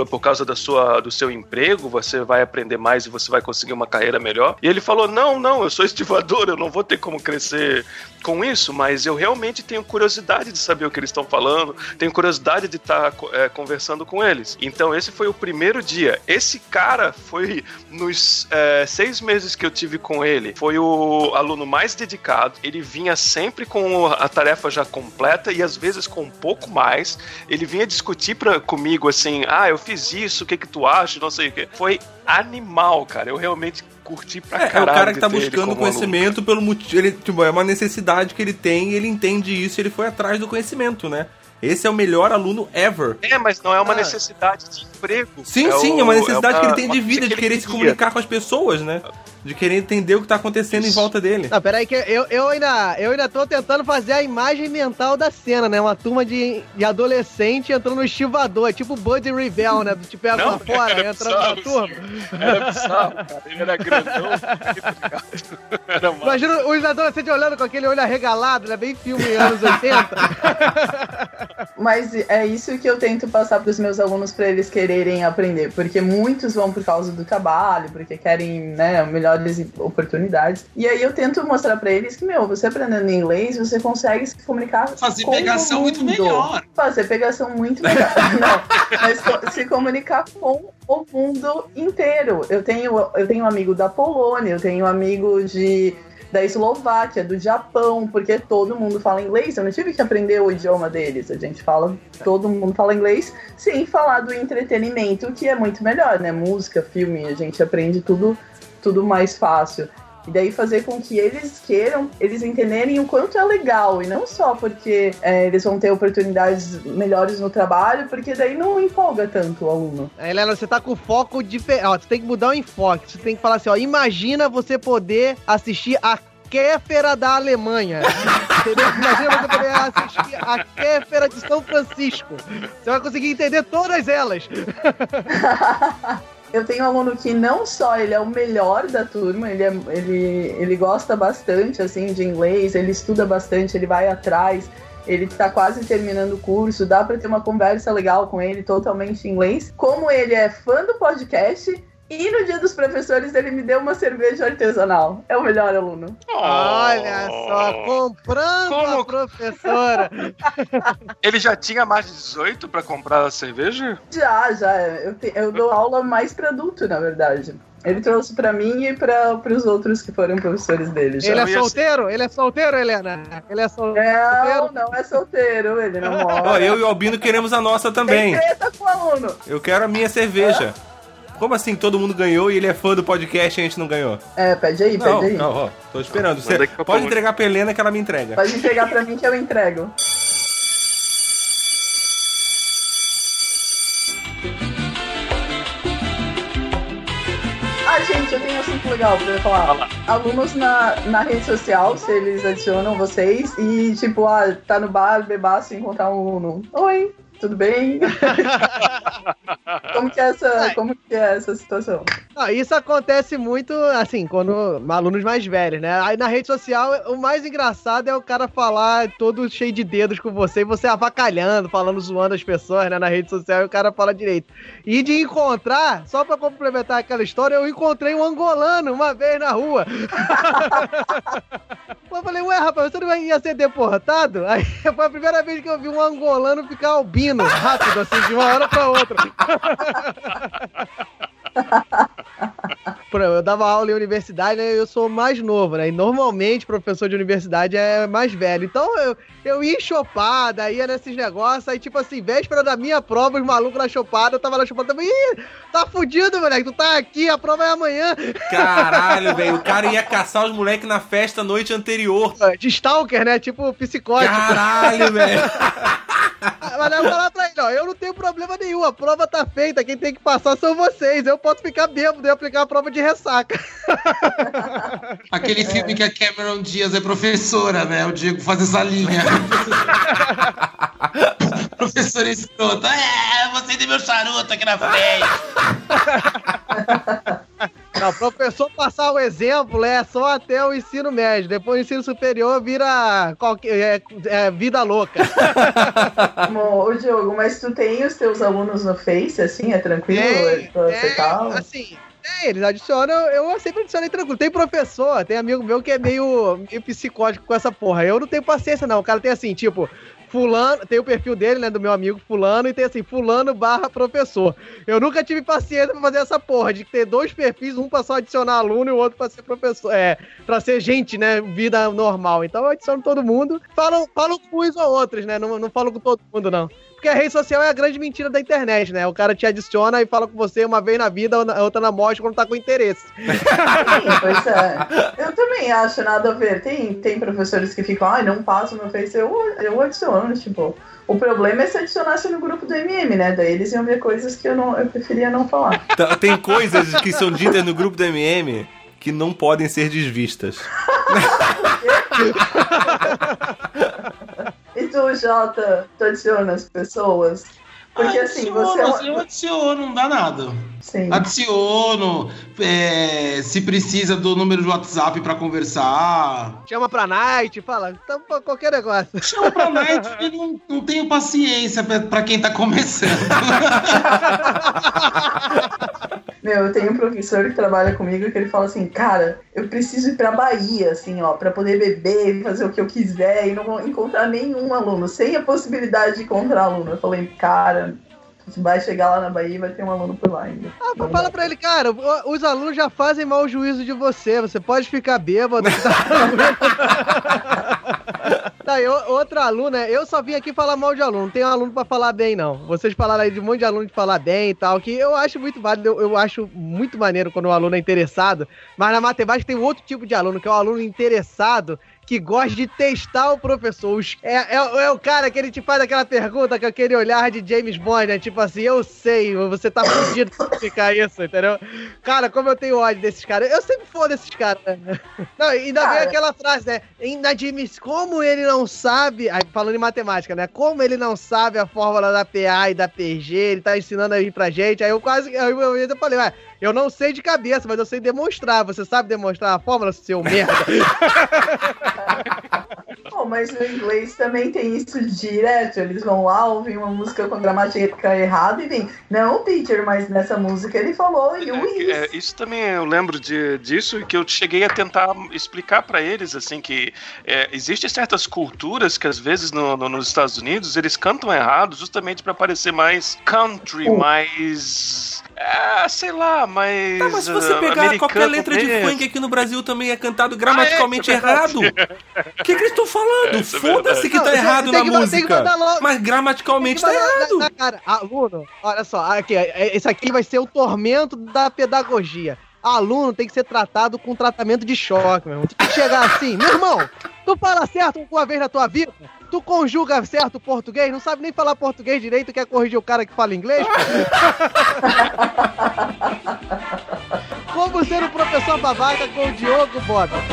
por causa da sua, do seu emprego? Você vai aprender mais e você vai conseguir uma carreira melhor? E ele falou: Não, não, eu sou [laughs] estivador, eu não vou ter como crescer com isso, mas eu realmente tenho curiosidade de saber o que eles estão falando, tenho curiosidade de estar conversando com eles. Então, esse foi o primeiro dia. Esse cara foi, nos é, seis meses que eu tive com ele, foi o aluno mais dedicado. Ele vinha sempre com a tarefa já completa e às vezes com um pouco mais. Ele vinha discutir pra, comigo assim: ah, eu fiz isso, o que, que tu acha? Não sei o que. Foi animal, cara. Eu realmente curti pra É, é caralho. o cara que tá buscando aluno. conhecimento pelo motivo. Ele, tipo, é uma necessidade que ele tem, ele entende isso, ele foi atrás do conhecimento, né? Esse é o melhor aluno ever. É, mas não é uma Ah. necessidade de emprego. Sim, É sim, o- é uma necessidade uma- que ele tem de vida, de querer se comunicar com as pessoas, né? De querer entender o que tá acontecendo em volta dele. Não, peraí, que eu, eu, ainda, eu ainda tô tentando fazer a imagem mental da cena, né? Uma turma de, de adolescente entrando no estivador, é tipo Buddy Rivel, né? Pega Não, lá fora, era entrando na turma. Era bizarro, cara. Ele era grandão. [laughs] era massa. Imagina os adolescentes olhando com aquele olho arregalado, né? Bem filme anos 80. [laughs] Mas é isso que eu tento passar para os meus alunos para eles quererem aprender, porque muitos vão por causa do trabalho, porque querem, né, melhores oportunidades. E aí eu tento mostrar para eles que, meu, você aprendendo inglês, você consegue se comunicar Fazer com pegação muito melhor. Fazer pegação muito melhor. [laughs] Não, mas se comunicar com o mundo inteiro. Eu tenho, eu tenho um amigo da Polônia, eu tenho um amigo de da Eslováquia, do Japão, porque todo mundo fala inglês. Eu não tive que aprender o idioma deles. A gente fala, todo mundo fala inglês, sem falar do entretenimento, que é muito melhor, né? Música, filme, a gente aprende tudo, tudo mais fácil. E daí fazer com que eles queiram, eles entenderem o quanto é legal. E não só porque é, eles vão ter oportunidades melhores no trabalho, porque daí não empolga tanto o aluno. Helena, você tá com foco diferente. Ó, você tem que mudar o enfoque. Você tem que falar assim, ó, imagina você poder assistir a Kéfera da Alemanha. [laughs] Imagina você poder assistir a Kéfera de São Francisco. Você vai conseguir entender todas elas. [laughs] Eu tenho um aluno que não só ele é o melhor da turma, ele, é, ele, ele gosta bastante assim de inglês, ele estuda bastante, ele vai atrás, ele tá quase terminando o curso, dá para ter uma conversa legal com ele totalmente em inglês. Como ele é fã do podcast, e no dia dos professores ele me deu uma cerveja artesanal. É o melhor aluno. Olha só, comprando Como? a professora. [laughs] Ele já tinha mais de 18 pra comprar a cerveja? Já, já. Eu, te- eu dou aula mais pra adulto, na verdade. Ele trouxe pra mim e para os outros que foram professores dele. Já. Ele é solteiro? Ele é solteiro, Helena? Ele é solteiro? Não, não é solteiro, ele não mora. Ó, eu e o Albino queremos a nossa também. Tem treta com o aluno. Eu quero a minha cerveja. Como assim todo mundo ganhou e ele é fã do podcast e a gente não ganhou? É, pede aí, pede Não, aí. não, ó, tô esperando. Você Manda aqui pra pode entregar pra Helena que ela me entrega. Pode entregar pra mim que eu entrego. Ah, gente, eu tenho um assunto legal pra eu falar. Alunos na, na rede social, se eles adicionam vocês e, tipo, ah, tá no bar, bebaço e encontrar um aluno. Oi, tudo bem? [laughs] como, que é essa, como que é essa situação? Ah, isso acontece muito, assim, quando alunos mais velhos, né? Aí na rede social, o mais engraçado é o cara falar todo cheio de dedos com você e você avacalhando, falando, zoando as pessoas, né? Na rede social e o cara fala direito. E de encontrar, só pra complementar aquela história, eu encontrei um angolano uma vez na rua. [laughs] eu falei, ué, rapaz, você não vai- ia ser deportado? Aí foi a primeira vez que eu vi um angolano ficar albino, rápido, assim, de uma hora pra outra. Por exemplo, eu dava aula em universidade, né? Eu sou mais novo, né? E normalmente professor de universidade é mais velho. Então eu, eu ia chopada, ia nesses negócios, aí tipo assim, véspera da minha prova, os malucos na chopada, eu tava na chopada também. Ih, tá fudido, moleque, tu tá aqui, a prova é amanhã. Caralho, velho. O cara ia caçar os moleques na festa noite anterior. De stalker, né? Tipo psicótico. Caralho, velho. [laughs] Mas eu falar pra ele, ó, eu não tenho problema nenhum, a prova tá feita, quem tem que passar são vocês. Eu posso ficar bêbado e aplicar a prova de ressaca. [laughs] Aquele filme que a Cameron Diaz é professora, né? O Diego faz essa linha. [laughs] Professor escroto. É, você tem meu charuto aqui na frente. [laughs] Não, professor passar o exemplo é só até o ensino médio. Depois o ensino superior vira qualquer, é, é vida louca. Bom, ô Diogo, mas tu tem os teus alunos no Face, assim, é tranquilo? Tem, tal? assim, tem, eles adicionam, eu sempre adicionei tranquilo. Tem professor, tem amigo meu que é meio, meio psicótico com essa porra. Eu não tenho paciência, não. O cara tem assim, tipo, fulano, tem o perfil dele, né, do meu amigo fulano, e tem assim, fulano barra professor. Eu nunca tive paciência pra fazer essa porra, de ter dois perfis, um pra só adicionar aluno e o outro pra ser professor, é, pra ser gente, né, vida normal. Então eu adiciono todo mundo, falo, falo com uns ou outros, né, não, não falo com todo mundo, não. Porque a rede social é a grande mentira da internet, né? O cara te adiciona e fala com você uma vez na vida, outra na morte, quando tá com interesse. Pois é. Eu também acho nada a ver. Tem, tem professores que ficam, ai, não passo no Face, eu, eu adiciono, tipo. O problema é se adicionasse no grupo do MM, né? Daí eles iam ver coisas que eu, não, eu preferia não falar. Tá- Tem coisas que são ditas no grupo do MM que não podem ser desvistas. [laughs] [laughs] E tu, Jota, tu adiciona as pessoas? Porque assim, você é eu adiciono, não dá nada. Sim. Adiciono, é, se precisa do número de WhatsApp pra conversar. Chama pra night, fala, então, qualquer negócio. Chama pra night, [laughs] eu não, não tenho paciência pra, pra quem tá começando. [laughs] Meu, eu tenho um professor que trabalha comigo que ele fala assim, cara, eu preciso ir pra Bahia, assim, ó, pra poder beber e fazer o que eu quiser e não encontrar nenhum aluno, sem a possibilidade de encontrar aluno. Eu falei, cara, gente vai chegar lá na Bahia e vai ter um aluno por lá ainda. Ah, pô, fala pra ele, cara, os alunos já fazem mau juízo de você. Você pode ficar bêbado. [laughs] Tá, tá e o- outra aluna, eu só vim aqui falar mal de aluno. Não tem um aluno pra falar bem, não. Vocês falaram aí de um monte de aluno de falar bem e tal, que eu acho muito válido. Eu, eu acho muito maneiro quando o aluno é interessado. Mas na matemática tem um outro tipo de aluno, que é o aluno interessado que gosta de testar o professor. É, é, é o cara que ele te faz aquela pergunta com aquele olhar de James Bond, né? Tipo assim, eu sei, você tá fudido pra explicar isso, entendeu? Cara, como eu tenho ódio desses caras. Eu sempre foda esses caras, né? Não, ainda vem Cara. aquela frase, né? Inadmissível. Como ele não sabe, aí, falando em matemática, né? Como ele não sabe a fórmula da PA e da PG, ele tá ensinando aí pra gente. Aí eu quase, aí eu, eu falei, ué, eu não sei de cabeça, mas eu sei demonstrar. Você sabe demonstrar a fórmula, seu merda? [laughs] Pô, mas no inglês também tem isso direto. Eles vão lá, ouvem uma música com gramática errada e vem. Não, teacher, mas nessa música ele falou e o É, isso também eu lembro de, disso que eu cheguei a tentar explicar pra eles assim que é, existem certas culturas que às vezes no- no- nos Estados Unidos eles cantam errado justamente pra parecer mais country, Oh. mais é, sei lá, mais Tá, mas se você ah, pegar qualquer letra de mesmo. funk aqui no Brasil também é cantado gramaticalmente Ah, é, é errado. O [laughs] que, que eles estão falando? Isso é Foda-se que Não, tá tem- errado na que- tem que música. mandar logo- Mas gramaticalmente tá que errado. na- na cara. Aluno, olha só, aqui, é- esse aqui vai ser o tormento da pedagogia. Aluno tem que ser tratado com tratamento de choque, meu irmão. Tem que chegar assim, meu irmão, tu fala certo uma vez na tua vida? Tu conjuga certo o português? Não sabe nem falar português direito, quer corrigir o cara que fala inglês? [laughs] Como ser um professor babaca com o Diogo Bob? O o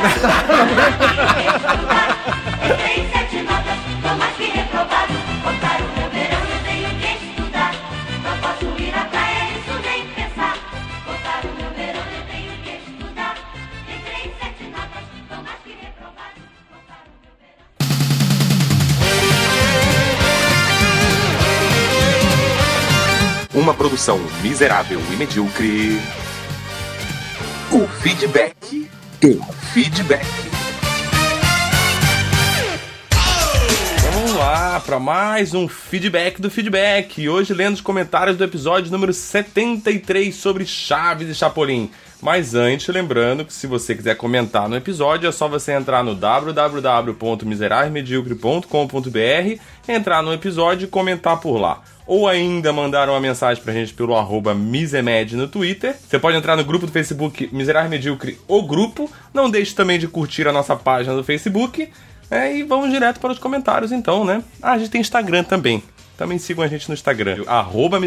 o. Uma produção miserável e medíocre. O feedback. O feedback. Vamos lá para mais um feedback do feedback. E hoje lendo os comentários do episódio número 73 sobre Chaves e Chapolin. Mas antes, lembrando que se você quiser comentar no episódio, é só você entrar no www.miserávelmedíocre.com.br, entrar no episódio e comentar por lá. Ou ainda mandar uma mensagem pra gente pelo arroba Misemed no Twitter. Você pode entrar no grupo do Facebook Miserável Medíocre, o grupo. Não deixe também de curtir a nossa página do Facebook. É, e vamos direto para os comentários então, né? Ah, a gente tem Instagram também. Também sigam a gente no Instagram, arroba.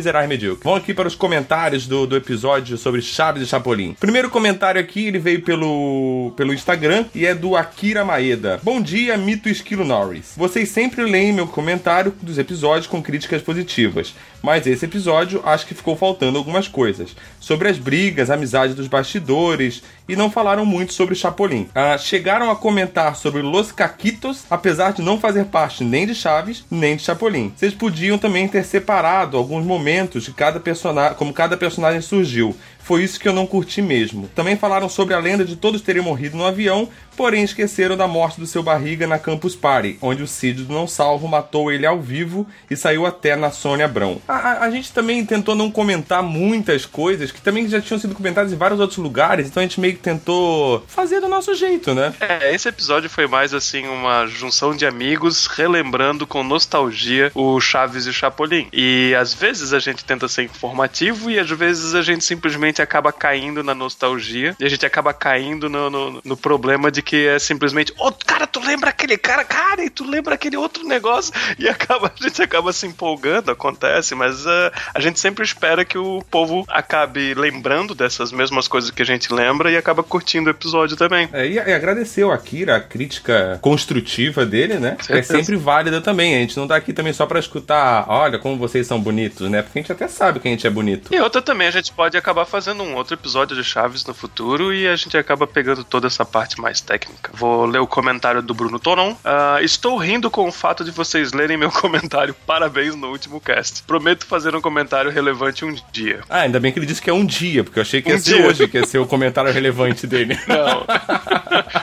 Vamos aqui para os comentários do, do episódio sobre Chaves e Chapolin. Primeiro comentário aqui, ele veio pelo, pelo Instagram e é do Akira Maeda. Bom dia, Mito Esquilo Norris. Vocês sempre leem meu comentário dos episódios com críticas positivas, mas esse episódio acho que ficou faltando algumas coisas. Sobre as brigas, a amizade dos bastidores e não falaram muito sobre Chapolin. Ah, chegaram a comentar sobre Los Caquitos, apesar de não fazer parte nem de Chaves, nem de Chapolin. Vocês podiam também ter separado alguns momentos de cada personagem, como cada personagem surgiu. Foi isso que eu não curti mesmo. Também falaram sobre a lenda de todos terem morrido no avião, porém esqueceram da morte do seu barriga na Campus Party, onde o Cid do Não Salvo matou ele ao vivo e saiu até na Sônia Abrão. A, a- a gente também tentou não comentar muitas coisas que também já tinham sido comentadas em vários outros lugares, então a gente meio que tentou fazer do nosso jeito, né? É, esse episódio foi mais assim uma junção de amigos relembrando com nostalgia o Chaves e o Chapolin. E às vezes a gente tenta ser informativo e às vezes a gente simplesmente acaba caindo na nostalgia e a gente acaba caindo no, no, no problema de que é simplesmente, ô cara, tu lembra aquele cara, cara, e tu lembra aquele outro negócio e acaba [laughs] a gente acaba se empolgando, acontece, mas ah, a gente sempre espera que o povo acabe lembrando dessas mesmas coisas que a gente lembra e acaba curtindo o episódio também. É, e, e agradecer ao Akira a crítica construtiva dele, né? É sempre válida também. A gente não tá aqui também só pra escutar, olha como vocês são bonitos, né? Porque a gente até sabe que a gente é bonito. E outra também, a gente pode acabar fazendo um outro episódio de Chaves no futuro e a gente acaba pegando toda essa parte mais técnica. Vou ler o comentário do Bruno Tonon. Ah, estou rindo com o fato de vocês lerem meu [laughs] comentário. Parabéns no último cast. Prometo fazer um comentário relevante um dia. Ah, ainda bem que ele disse que é um dia, porque eu achei que ia Um ser dia. hoje, que ia ser o comentário relevante dele. [laughs] Não.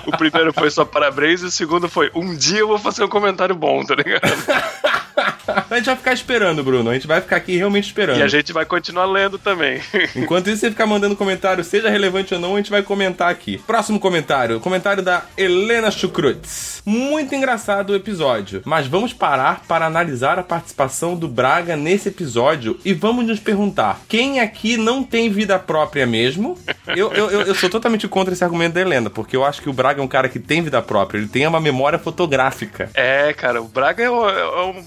o primeiro foi só parabéns e o segundo foi um dia eu vou fazer um comentário bom, tá ligado? [laughs] A gente vai ficar esperando, Bruno. A gente vai ficar aqui realmente esperando. E a gente vai continuar lendo também. [laughs] Enquanto isso, você ficar mandando comentário, seja relevante ou não, a gente vai comentar aqui. Próximo comentário, comentário da Helena Chukrutz. Muito engraçado o episódio, mas vamos parar para analisar a participação do Braga nesse episódio e vamos nos perguntar: quem aqui não tem vida própria mesmo? Eu, eu, eu, eu sou totalmente contra esse argumento da Helena, porque eu acho que o Braga é um cara que tem vida própria, ele tem uma memória fotográfica. É, cara, o Braga é, é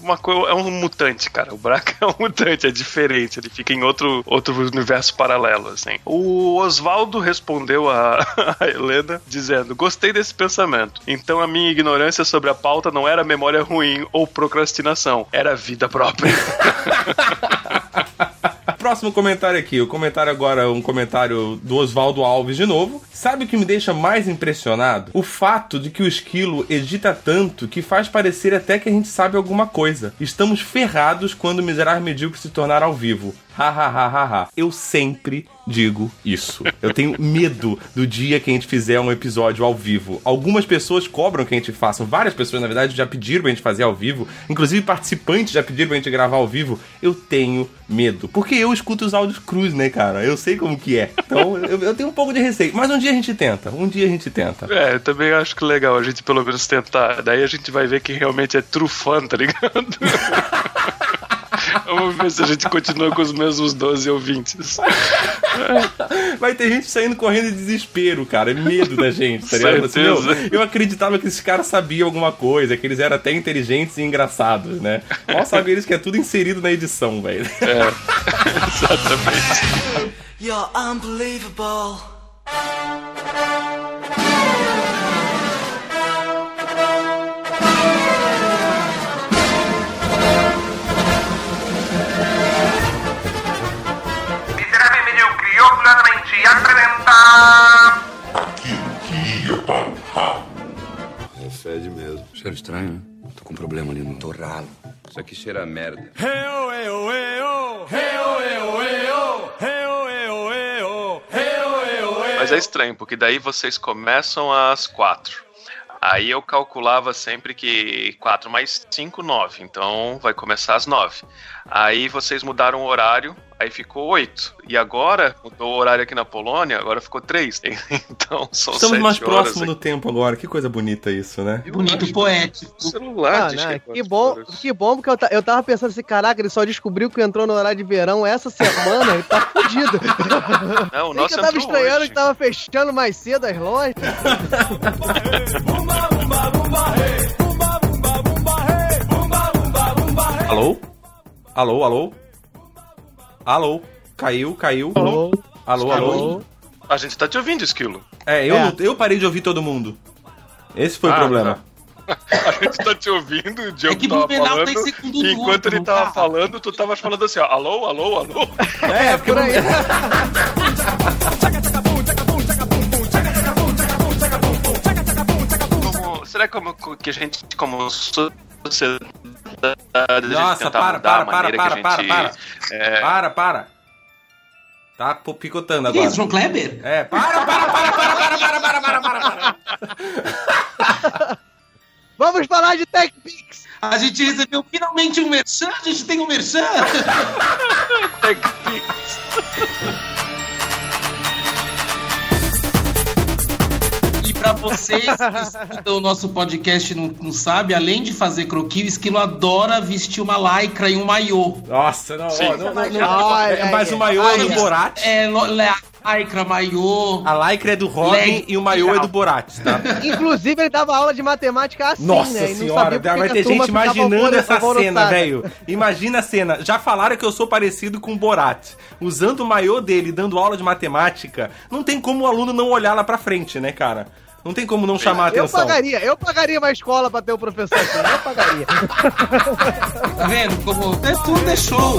uma coisa, é um mutante, cara. O Braga é um [laughs] mutante, é diferente. Ele fica em outro, outro universo paralelo, assim. O Oswaldo respondeu a, [laughs] a Helena dizendo: Gostei desse pensamento. Então a minha ignorância sobre a pauta não era memória ruim ou procrastinação, era vida própria. [laughs] Próximo comentário aqui. O comentário agora é um comentário do Oswaldo Alves de novo. Sabe o que me deixa mais impressionado? O fato de que o esquilo edita tanto que faz parecer até que a gente sabe alguma coisa. Estamos ferrados quando o Miserável Medíocre se tornar ao vivo. Ha ha ha ha ha. Eu sempre digo isso. Eu tenho medo do dia que a gente fizer um episódio ao vivo. Algumas pessoas cobram que a gente faça, várias pessoas, na verdade, já pediram pra gente fazer ao vivo. Inclusive, participantes já pediram pra gente gravar ao vivo. Eu tenho medo. Porque eu escuto os áudios cruz, né, cara? Eu sei como que é. Então, eu, eu tenho um pouco de receio. Mas um dia a gente tenta. Um dia a gente tenta. É, eu também acho que legal a gente pelo menos tentar. Daí a gente vai ver quem realmente é true fã, tá ligado? [laughs] Vamos ver se a gente continua com os mesmos 12 ouvintes. Vai ter gente saindo correndo de desespero, cara. É medo da gente, tá ligado? Assim, meu, eu acreditava que esses caras sabiam alguma coisa, que eles eram até inteligentes e engraçados, né? Mal sabem eles que é tudo inserido na edição, velho. [laughs] Exatamente. You're unbelievable. Orgulhosamente apresenta... É fede mesmo. Cheiro estranho, né? Tô com um problema ali no torralo. Isso aqui cheira a merda. Mas é estranho, porque daí vocês começam às quatro. Aí eu calculava sempre que 4 mais 5, 9. Então vai começar às 9. Aí vocês mudaram o horário, aí ficou 8. E agora, mudou o horário aqui na Polônia, agora ficou 3. [laughs] Então são Estamos 7 mais próximos do tempo agora. Que coisa bonita isso, né? Bonito, poético. celular. Ah, né, é que bom, horas. que bom, porque eu, eu tava pensando assim, caraca, ele só descobriu que entrou no horário de verão essa semana e tá fudido. [laughs] Não, o nosso eu tava estranhando hoje. que tava fechando mais cedo as lojas. Alô? Alô, alô? Alô? Caiu, caiu. Alô, alô? alô? A gente tá te ouvindo, Esquilo. É, eu, É. eu parei de ouvir todo mundo. Esse foi o Ah, problema. [laughs] A gente tá te ouvindo, o Diogo É que tava falando. tá em segundo e enquanto turno, ele tava tá? falando, tu tava falando assim, ó, alô, alô, alô. É, porque Por aí. Como- será como que a gente, como sociedade, gente Nossa, para, mudar para, a para, para, que a para, gente... para. é, Para, para. Tá picotando Que agora. isso, João Kleber? É, para, para, para, para, para, para, para, para, para, para. [laughs] Vamos falar de TechPix. A gente recebeu finalmente um merchan, a gente tem um merchan. [laughs] E pra vocês que escutam o nosso podcast e não, não sabe, além de fazer croquis, o Esquilo adora vestir uma lycra e um maiô. Nossa, não, Sim. ó, não, não, não. Ai, É, Mas ai. o maiô é do Ai, Borat. É, lycra, maiô. A lycra é do Robin Leg- e o maiô é do Borat, tá? [laughs] Inclusive, ele dava aula de matemática assim, Nossa né? Não senhora, sabia por que vai ter gente imaginando essa cena, velho. Imagina a cena. Já falaram que eu sou parecido com o Borat. Usando o maiô dele, dando aula de matemática, não tem como o aluno não olhar lá pra frente, né, cara? Não tem como não chamar a Eu atenção. pagaria, eu pagaria uma escola pra ter um professor assim, eu pagaria. [laughs] Tá vendo? Como é tudo é show.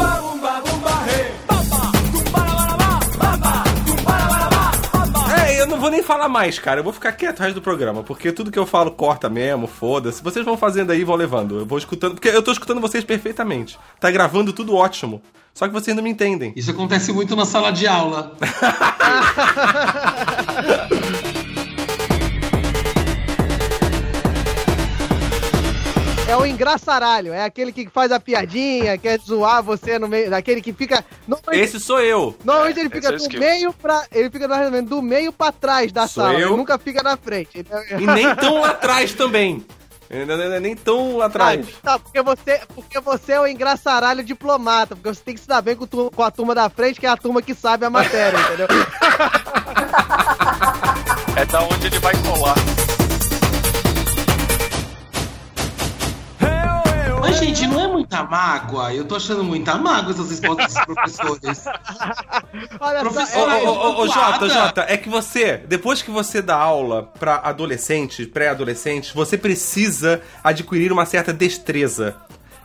É, eu não vou nem falar mais, cara. Eu vou ficar quieto o resto do programa, porque tudo que eu falo corta mesmo, foda-se. Vocês vão fazendo aí e vão levando. Eu vou escutando, porque eu tô escutando vocês perfeitamente. Tá gravando tudo ótimo. Só que vocês não me entendem. Isso acontece muito na sala de aula. [laughs] é o engraçaralho. É aquele que faz a piadinha, quer zoar você no meio. Aquele que fica. Esse sou eu. normalmente ele fica é do meio pra. Ele fica do meio pra trás da Sou sala. eu. Ele nunca fica na frente. Então- E nem tão lá atrás também. Ainda- Nem tão lá atrás. Tá, porque você, porque você é o engraçaralho diplomata, porque você tem que se dar bem com, tu- com a turma da frente, que é a turma que sabe a matéria, entendeu? [laughs] É da onde ele vai colar. Mas, gente, não é muita mágoa? Eu tô achando muita mágoa essas respostas dos professores. [laughs] Olha Ô, Professor, só, é, ô, ô, ô, Jota. Jota, é que você, depois que você dá aula pra adolescentes, pré-adolescentes, você precisa adquirir uma certa destreza.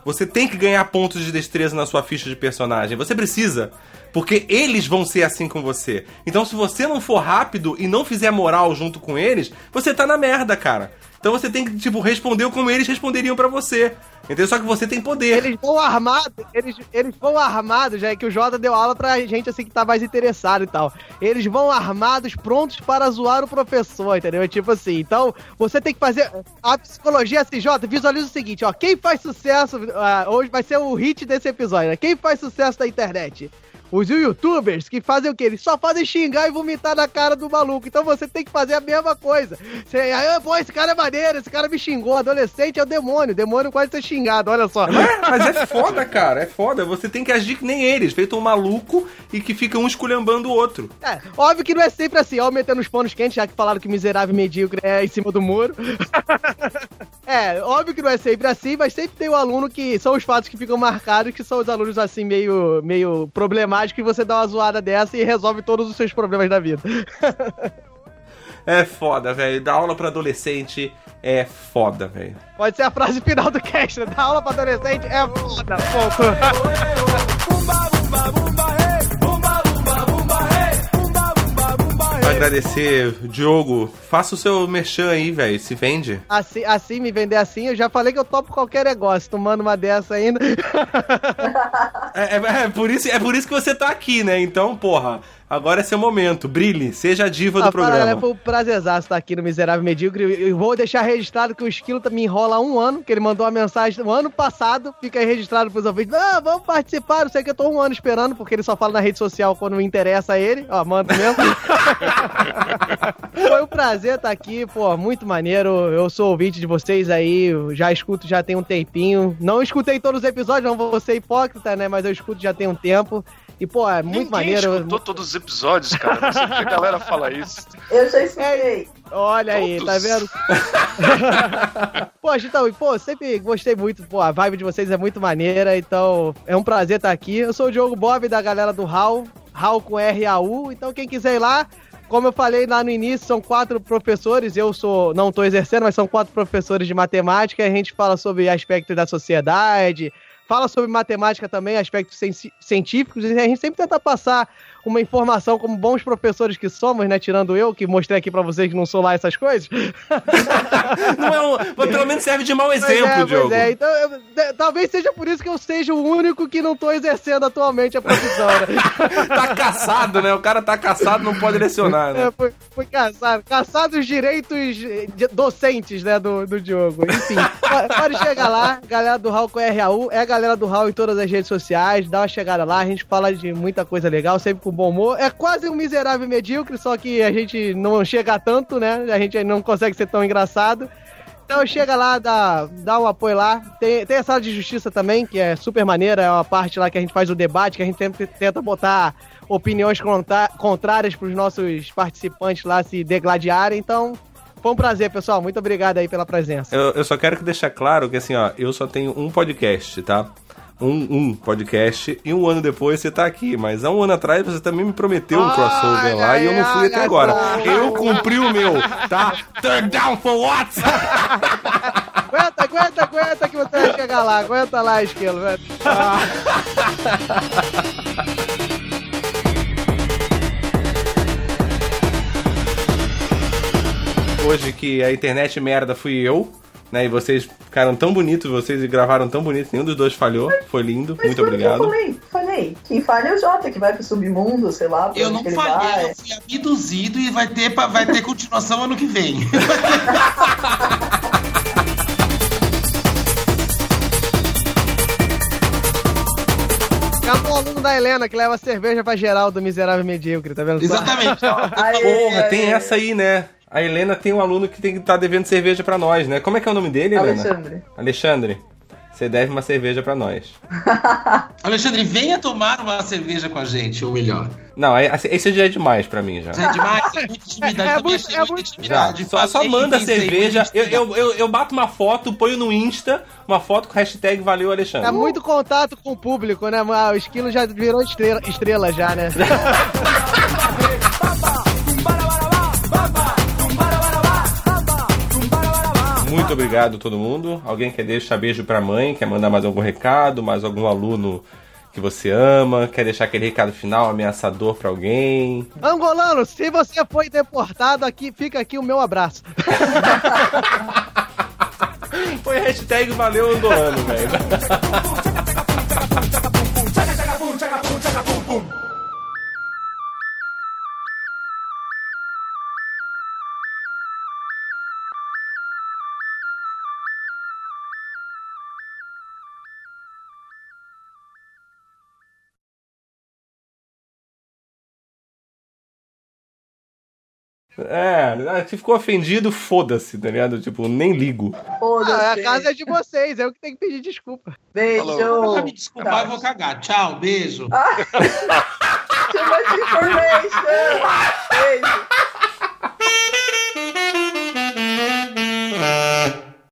Você tem que ganhar pontos de destreza na sua ficha de personagem. Você precisa. Porque eles vão ser assim com você. Então, se você não for rápido e não fizer moral junto com eles, você tá na merda, cara. Então você tem que, tipo, responder como eles responderiam pra você. Entendeu? Só que você tem poder. eles vão armados, eles, eles vão armados, já que o Jota deu aula pra gente assim que tá mais interessado e tal. Eles vão armados, prontos para zoar o professor, entendeu? Tipo assim, então você tem que fazer. A psicologia assim, Jota, visualiza o seguinte, ó. Quem faz sucesso. ah, hoje vai ser o hit desse episódio, né? Quem faz sucesso na internet? Os youtubers que fazem o quê? Eles só fazem xingar e vomitar na cara do maluco. Então você tem que fazer a mesma coisa. Você, aí, pô, esse cara é maneiro, esse cara me xingou. Adolescente é o demônio. O demônio pode ser xingado, olha só. Mas é foda, cara, é foda. Você tem que agir que nem eles, feito um maluco e que fica um esculhambando o outro. É, óbvio que não é sempre assim, ó, metendo os panos quentes, já que falaram que miserável e medíocre é em cima do muro. [laughs] é, óbvio que não é sempre assim, mas sempre tem o aluno que são os fatos que ficam marcados, que são os alunos assim, meio, meio problemáticos, que você dá uma zoada dessa e resolve todos os seus problemas da vida. É foda, velho. Dar aula pra adolescente é foda, velho. Pode ser a frase final do cast, né? Dar aula pra adolescente é foda, Pra [laughs] agradecer, Diogo, faça o seu merchan aí, velho. Se vende. Assim, assim, me vender assim, eu já falei que eu topo qualquer negócio, tomando uma dessa ainda. [laughs] É, é- é por isso, é por isso que você tá aqui, né? Então, porra, agora é seu momento. Brilhe, seja a diva do Ah, galera, programa. foi um prazerzaço estar aqui no Miserável Medíocre. Eu vou deixar registrado que o Esquilo me enrola há um ano, que ele mandou uma mensagem no ano passado, fica aí registrado pros ouvintes. Ah, vamos participar, não sei que, eu tô um ano esperando, porque ele só fala na rede social quando me interessa a ele. Ó, manda mesmo. [laughs] Foi um prazer estar aqui, pô, muito maneiro. Eu sou ouvinte de vocês aí, já escuto já tem um tempinho. Não escutei todos os episódios, não vou ser hipócrita, né? Mas eu escuto já tem um tempo. E, pô, é muito Ninguém maneiro. escutou todos os episódios, cara. Não sei porque a galera fala isso. [laughs] Eu já escutei. Olha aí, tá vendo? [laughs] Poxa, então, pô, sempre gostei muito, pô, a vibe de vocês é muito maneira, então é um prazer estar aqui. Eu sou o Diogo Bob da galera do HAL, HAL com R-A-U, então quem quiser ir lá, como eu falei lá no início, são quatro professores, eu sou, não tô exercendo, mas são quatro professores de matemática, a gente fala sobre aspectos da sociedade, fala sobre matemática também, aspectos científicos, e a gente sempre tenta passar uma informação como bons professores que somos, né? Tirando eu, que mostrei aqui pra vocês que não sou lá essas coisas. [laughs] Não é um, pelo menos serve de mau Pois exemplo, é, pois Diogo. é. Então, eu- de- talvez seja por isso que eu seja o único que não tô exercendo atualmente a profissão, né? [laughs] Tá caçado, né? O cara tá caçado, não pode lecionar, né? É, foi, foi caçado. Caçado os direitos docentes, né, do, do Diogo. Enfim, po- pode chegar lá, galera do Raul com RAU, é a galera do Raul em todas as redes sociais, dá uma chegada lá, a gente fala de muita coisa legal, sempre com bom humor. É quase um miserável medíocre, só que a gente não chega tanto, né? A gente não consegue ser tão engraçado. Então chega lá, dá, dá um apoio lá. Tem, tem a sala de justiça também, que é super maneira, é uma parte lá que a gente faz o debate, que a gente sempre tenta botar opiniões contrárias para os nossos participantes lá se degladiarem. Então, foi um prazer, pessoal. Muito obrigado aí pela presença. Eu, eu só quero que deixar claro que assim, ó, eu só tenho um podcast, tá? Um, um podcast e um ano depois você tá aqui. Mas há um ano atrás você também me prometeu um crossover lá e eu não fui até agora. Eu cumpri o meu, tá? Turn down for what? Aguenta, aguenta, aguenta que você vai chegar lá. Aguenta lá, Esquilo. velho. Hoje que a internet merda fui eu, né? E vocês ficaram tão bonitos, vocês gravaram tão bonito, nenhum dos dois falhou. Foi lindo, mas muito obrigado. Eu falei, falei. Quem falha é o Jota, que vai pro submundo, sei lá. Eu não falhei, vai. eu fui abduzido e vai ter, vai ter continuação ano que vem. [laughs] Acabou o aluno da Helena que leva cerveja pra geral do miserável medíocre, tá vendo? Exatamente. [laughs] Porra, tem essa aí, né? A Helena tem um aluno que tem que estar devendo cerveja pra nós, né? Como é que é o nome dele, Helena? Alexandre. Alexandre. Você deve uma cerveja pra nós. [laughs] Alexandre, venha tomar uma cerveja com a gente, ou melhor. Não, aí- assim, esse já é demais pra mim já. É demais, é muita [laughs] intimidade. É muito- é muita muito- Já, intimidade. só, só manda pensei, cerveja. Eu, eu, eu, eu bato uma foto, ponho no Insta, uma foto com hashtag Valeu Alexandre. É muito contato com o público, né? Ah, O esquilo já virou estrela, estrela já, né? [laughs] Muito obrigado a todo mundo. Alguém quer deixar beijo pra mãe? Quer mandar mais algum recado? Mais algum aluno que você ama? Quer deixar aquele recado final ameaçador pra alguém? Angolano, se você foi deportado, aqui fica aqui o meu abraço. [laughs] Foi hashtag Valeu Angolano, velho. É, se ficou ofendido, foda-se, tá ligado? Tipo, nem ligo. Ah, a casa é de vocês, eu que tenho que pedir desculpa. Beijo. Eu vou me desculpar, eu vou cagar. Tchau, beijo. [laughs] Too much information. Beijo. [laughs]